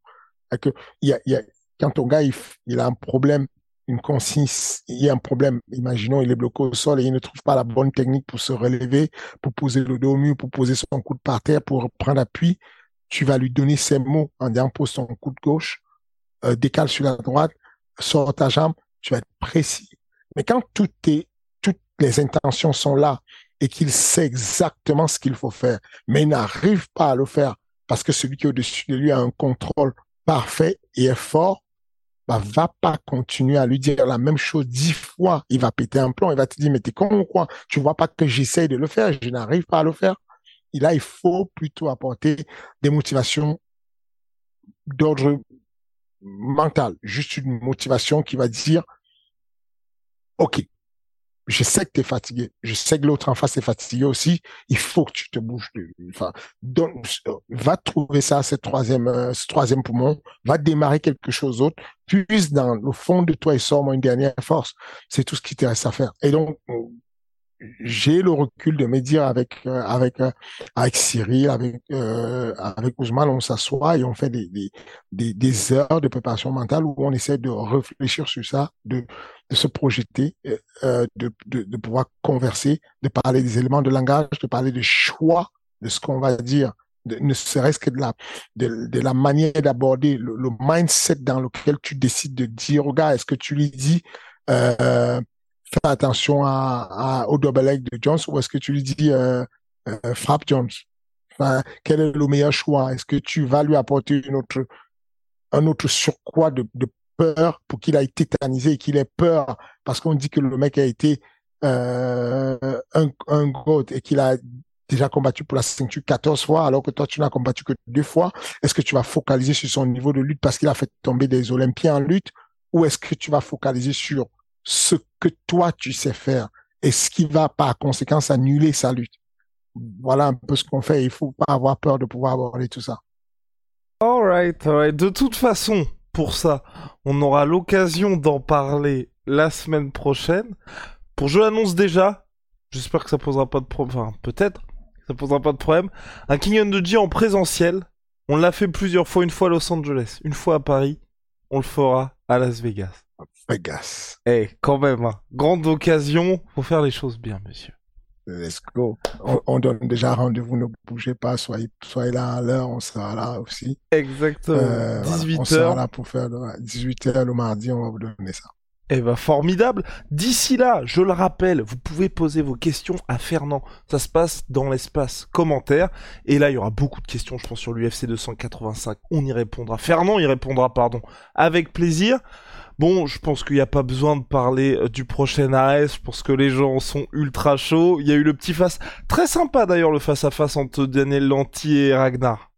Que il y a, il y a, quand ton gars il, a un problème, une consigne, il y a un problème. Imaginons il est bloqué au sol et il ne trouve pas la bonne technique pour se relever, pour poser le dos au mur, pour poser son coude par terre, pour prendre appui. Tu vas lui donner ces mots en disant pose ton coude gauche, euh, décale sur la droite sors ta jambe, tu vas être précis. Mais quand tout est, toutes les intentions sont là et qu'il sait exactement ce qu'il faut faire, mais il n'arrive pas à le faire parce que celui qui est au-dessus de lui a un contrôle parfait et est fort, bah, va pas continuer à lui dire la même chose dix fois. Il va péter un plomb, il va te dire, mais t'es con ou quoi? Tu vois pas que j'essaye de le faire, je n'arrive pas à le faire. Et là, il faut plutôt apporter des motivations d'ordre mental, juste une motivation qui va dire, OK, je sais que tu es fatigué, je sais que l'autre en face est fatigué aussi, il faut que tu te bouges. Enfin, donc, va trouver ça, ce troisième, euh, ce troisième poumon, va démarrer quelque chose d'autre, puise dans le fond de toi et sors une dernière force. C'est tout ce qui te reste à faire. Et donc, j'ai le recul de me dire avec euh, avec euh, avec Cyril, avec euh, avec Ousmane, on s'assoit et on fait des, des, des, heures de préparation mentale où on essaie de réfléchir sur ça, de, de se projeter, euh, de, de, de pouvoir converser, de parler des éléments de langage, de parler de choix de ce qu'on va dire, de, ne serait-ce que de la de, de la manière d'aborder le, le, mindset dans lequel tu décides de dire au gars, est-ce que tu lui dis euh, fais attention à, à, au double leg de Jones ou est-ce que tu lui dis euh, euh, frappe Jones? Quel est le meilleur choix? Est-ce que tu vas lui apporter une autre, un autre surcroît de, de peur pour qu'il aille tétanisé et qu'il ait peur parce qu'on dit que le mec a été euh, un, un et qu'il a déjà combattu pour la ceinture 14 fois alors que toi tu n'as combattu que deux fois? Est-ce que tu vas focaliser sur son niveau de lutte parce qu'il a fait tomber des Olympiens en lutte ou est-ce que tu vas focaliser sur ce que toi tu sais faire et ce qui va par conséquence annuler sa lutte. Voilà un peu ce qu'on fait. Il faut pas avoir peur de pouvoir aborder tout ça. Alright, alright. De toute façon, pour ça, on aura l'occasion d'en parler la semaine prochaine. Pour je l'annonce déjà, j'espère que ça posera pas de problème. Enfin, peut-être, ça posera pas de problème. Un King of G en présentiel. On l'a fait plusieurs fois, une fois à Los Angeles, une fois à Paris. On le fera à Las Vegas. Vegas. Eh, quand même, hein. grande occasion, faut faire les choses bien, monsieur. Let's go. On, donne déjà rendez-vous, ne bougez pas, soyez, soyez là à l'heure, on sera là aussi. Exactement. 18h. Euh, on sera là pour faire 18h le mardi, on va vous donner ça. Eh ben formidable. D'ici là, je le rappelle, vous pouvez poser vos questions à Fernand. Ça se passe dans l'espace commentaire. Et là, il y aura beaucoup de questions, je pense, sur l'UFC 285. On y répondra. Fernand y répondra, pardon, avec plaisir. Bon, je pense qu'il n'y a pas besoin de parler euh, du prochain AS, je pense que les gens sont ultra chauds. Il y a eu le petit face, très sympa d'ailleurs le face à face entre Daniel Lanty et Ragnar.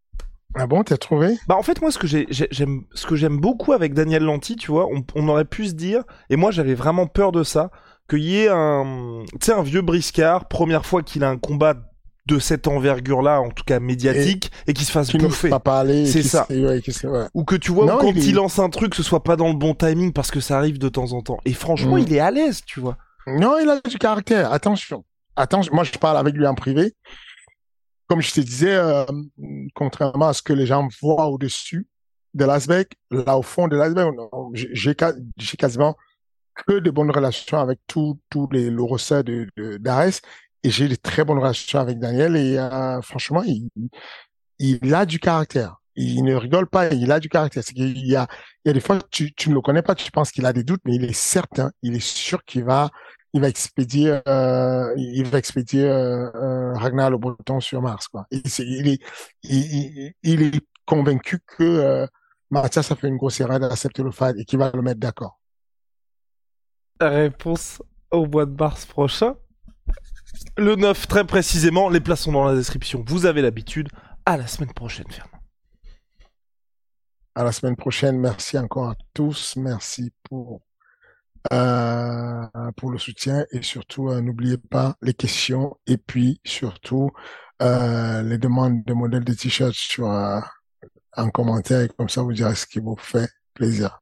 Ah bon, t'as trouvé? Bah en fait moi ce que j'aime, ce que j'aime beaucoup avec Daniel Lanty, tu vois, on, on aurait pu se dire, et moi j'avais vraiment peur de ça, qu'il y ait un, tu sais, un vieux briscard, première fois qu'il a un combat de cette envergure-là, en tout cas médiatique, et, qui se fasse bouffer. C'est ça. Ou que tu vois, quand il, lance un truc, ce soit pas dans le bon timing parce que ça arrive de temps en temps. Et franchement, mm. il est à l'aise, tu vois. Non, il a du caractère. Attention. Attention, moi je parle avec lui en privé. Comme je te disais, euh, contrairement à ce que les gens voient au-dessus de Las là au fond de Las j'ai quasiment que de bonnes relations avec tous les le de d'Ares et j'ai de très bonnes relations avec Daniel et euh, franchement, il, il a du caractère. Il ne rigole pas, il a du caractère. C'est qu'il y a, il y a des fois, tu, tu ne le connais pas, tu penses qu'il a des doutes, mais il est certain, il est sûr qu'il va, il va expédier, euh, il va expédier euh, euh Ragnar le Breton sur Mars. Quoi. il, est, il, il, est convaincu que euh, Mathias a fait une grosse erreur d'accepter le FAD et qu'il va le mettre d'accord. Réponse au mois de mars prochain. Le 9, très précisément, les places sont dans la description. Vous avez l'habitude. À la semaine prochaine, Fernand. À la semaine prochaine. Merci encore à tous. Merci pour, euh, le soutien et surtout, euh, n'oubliez pas les questions et puis surtout euh, les demandes de modèles de t-shirts sur en commentaire et comme ça vous direz ce qui vous fait plaisir.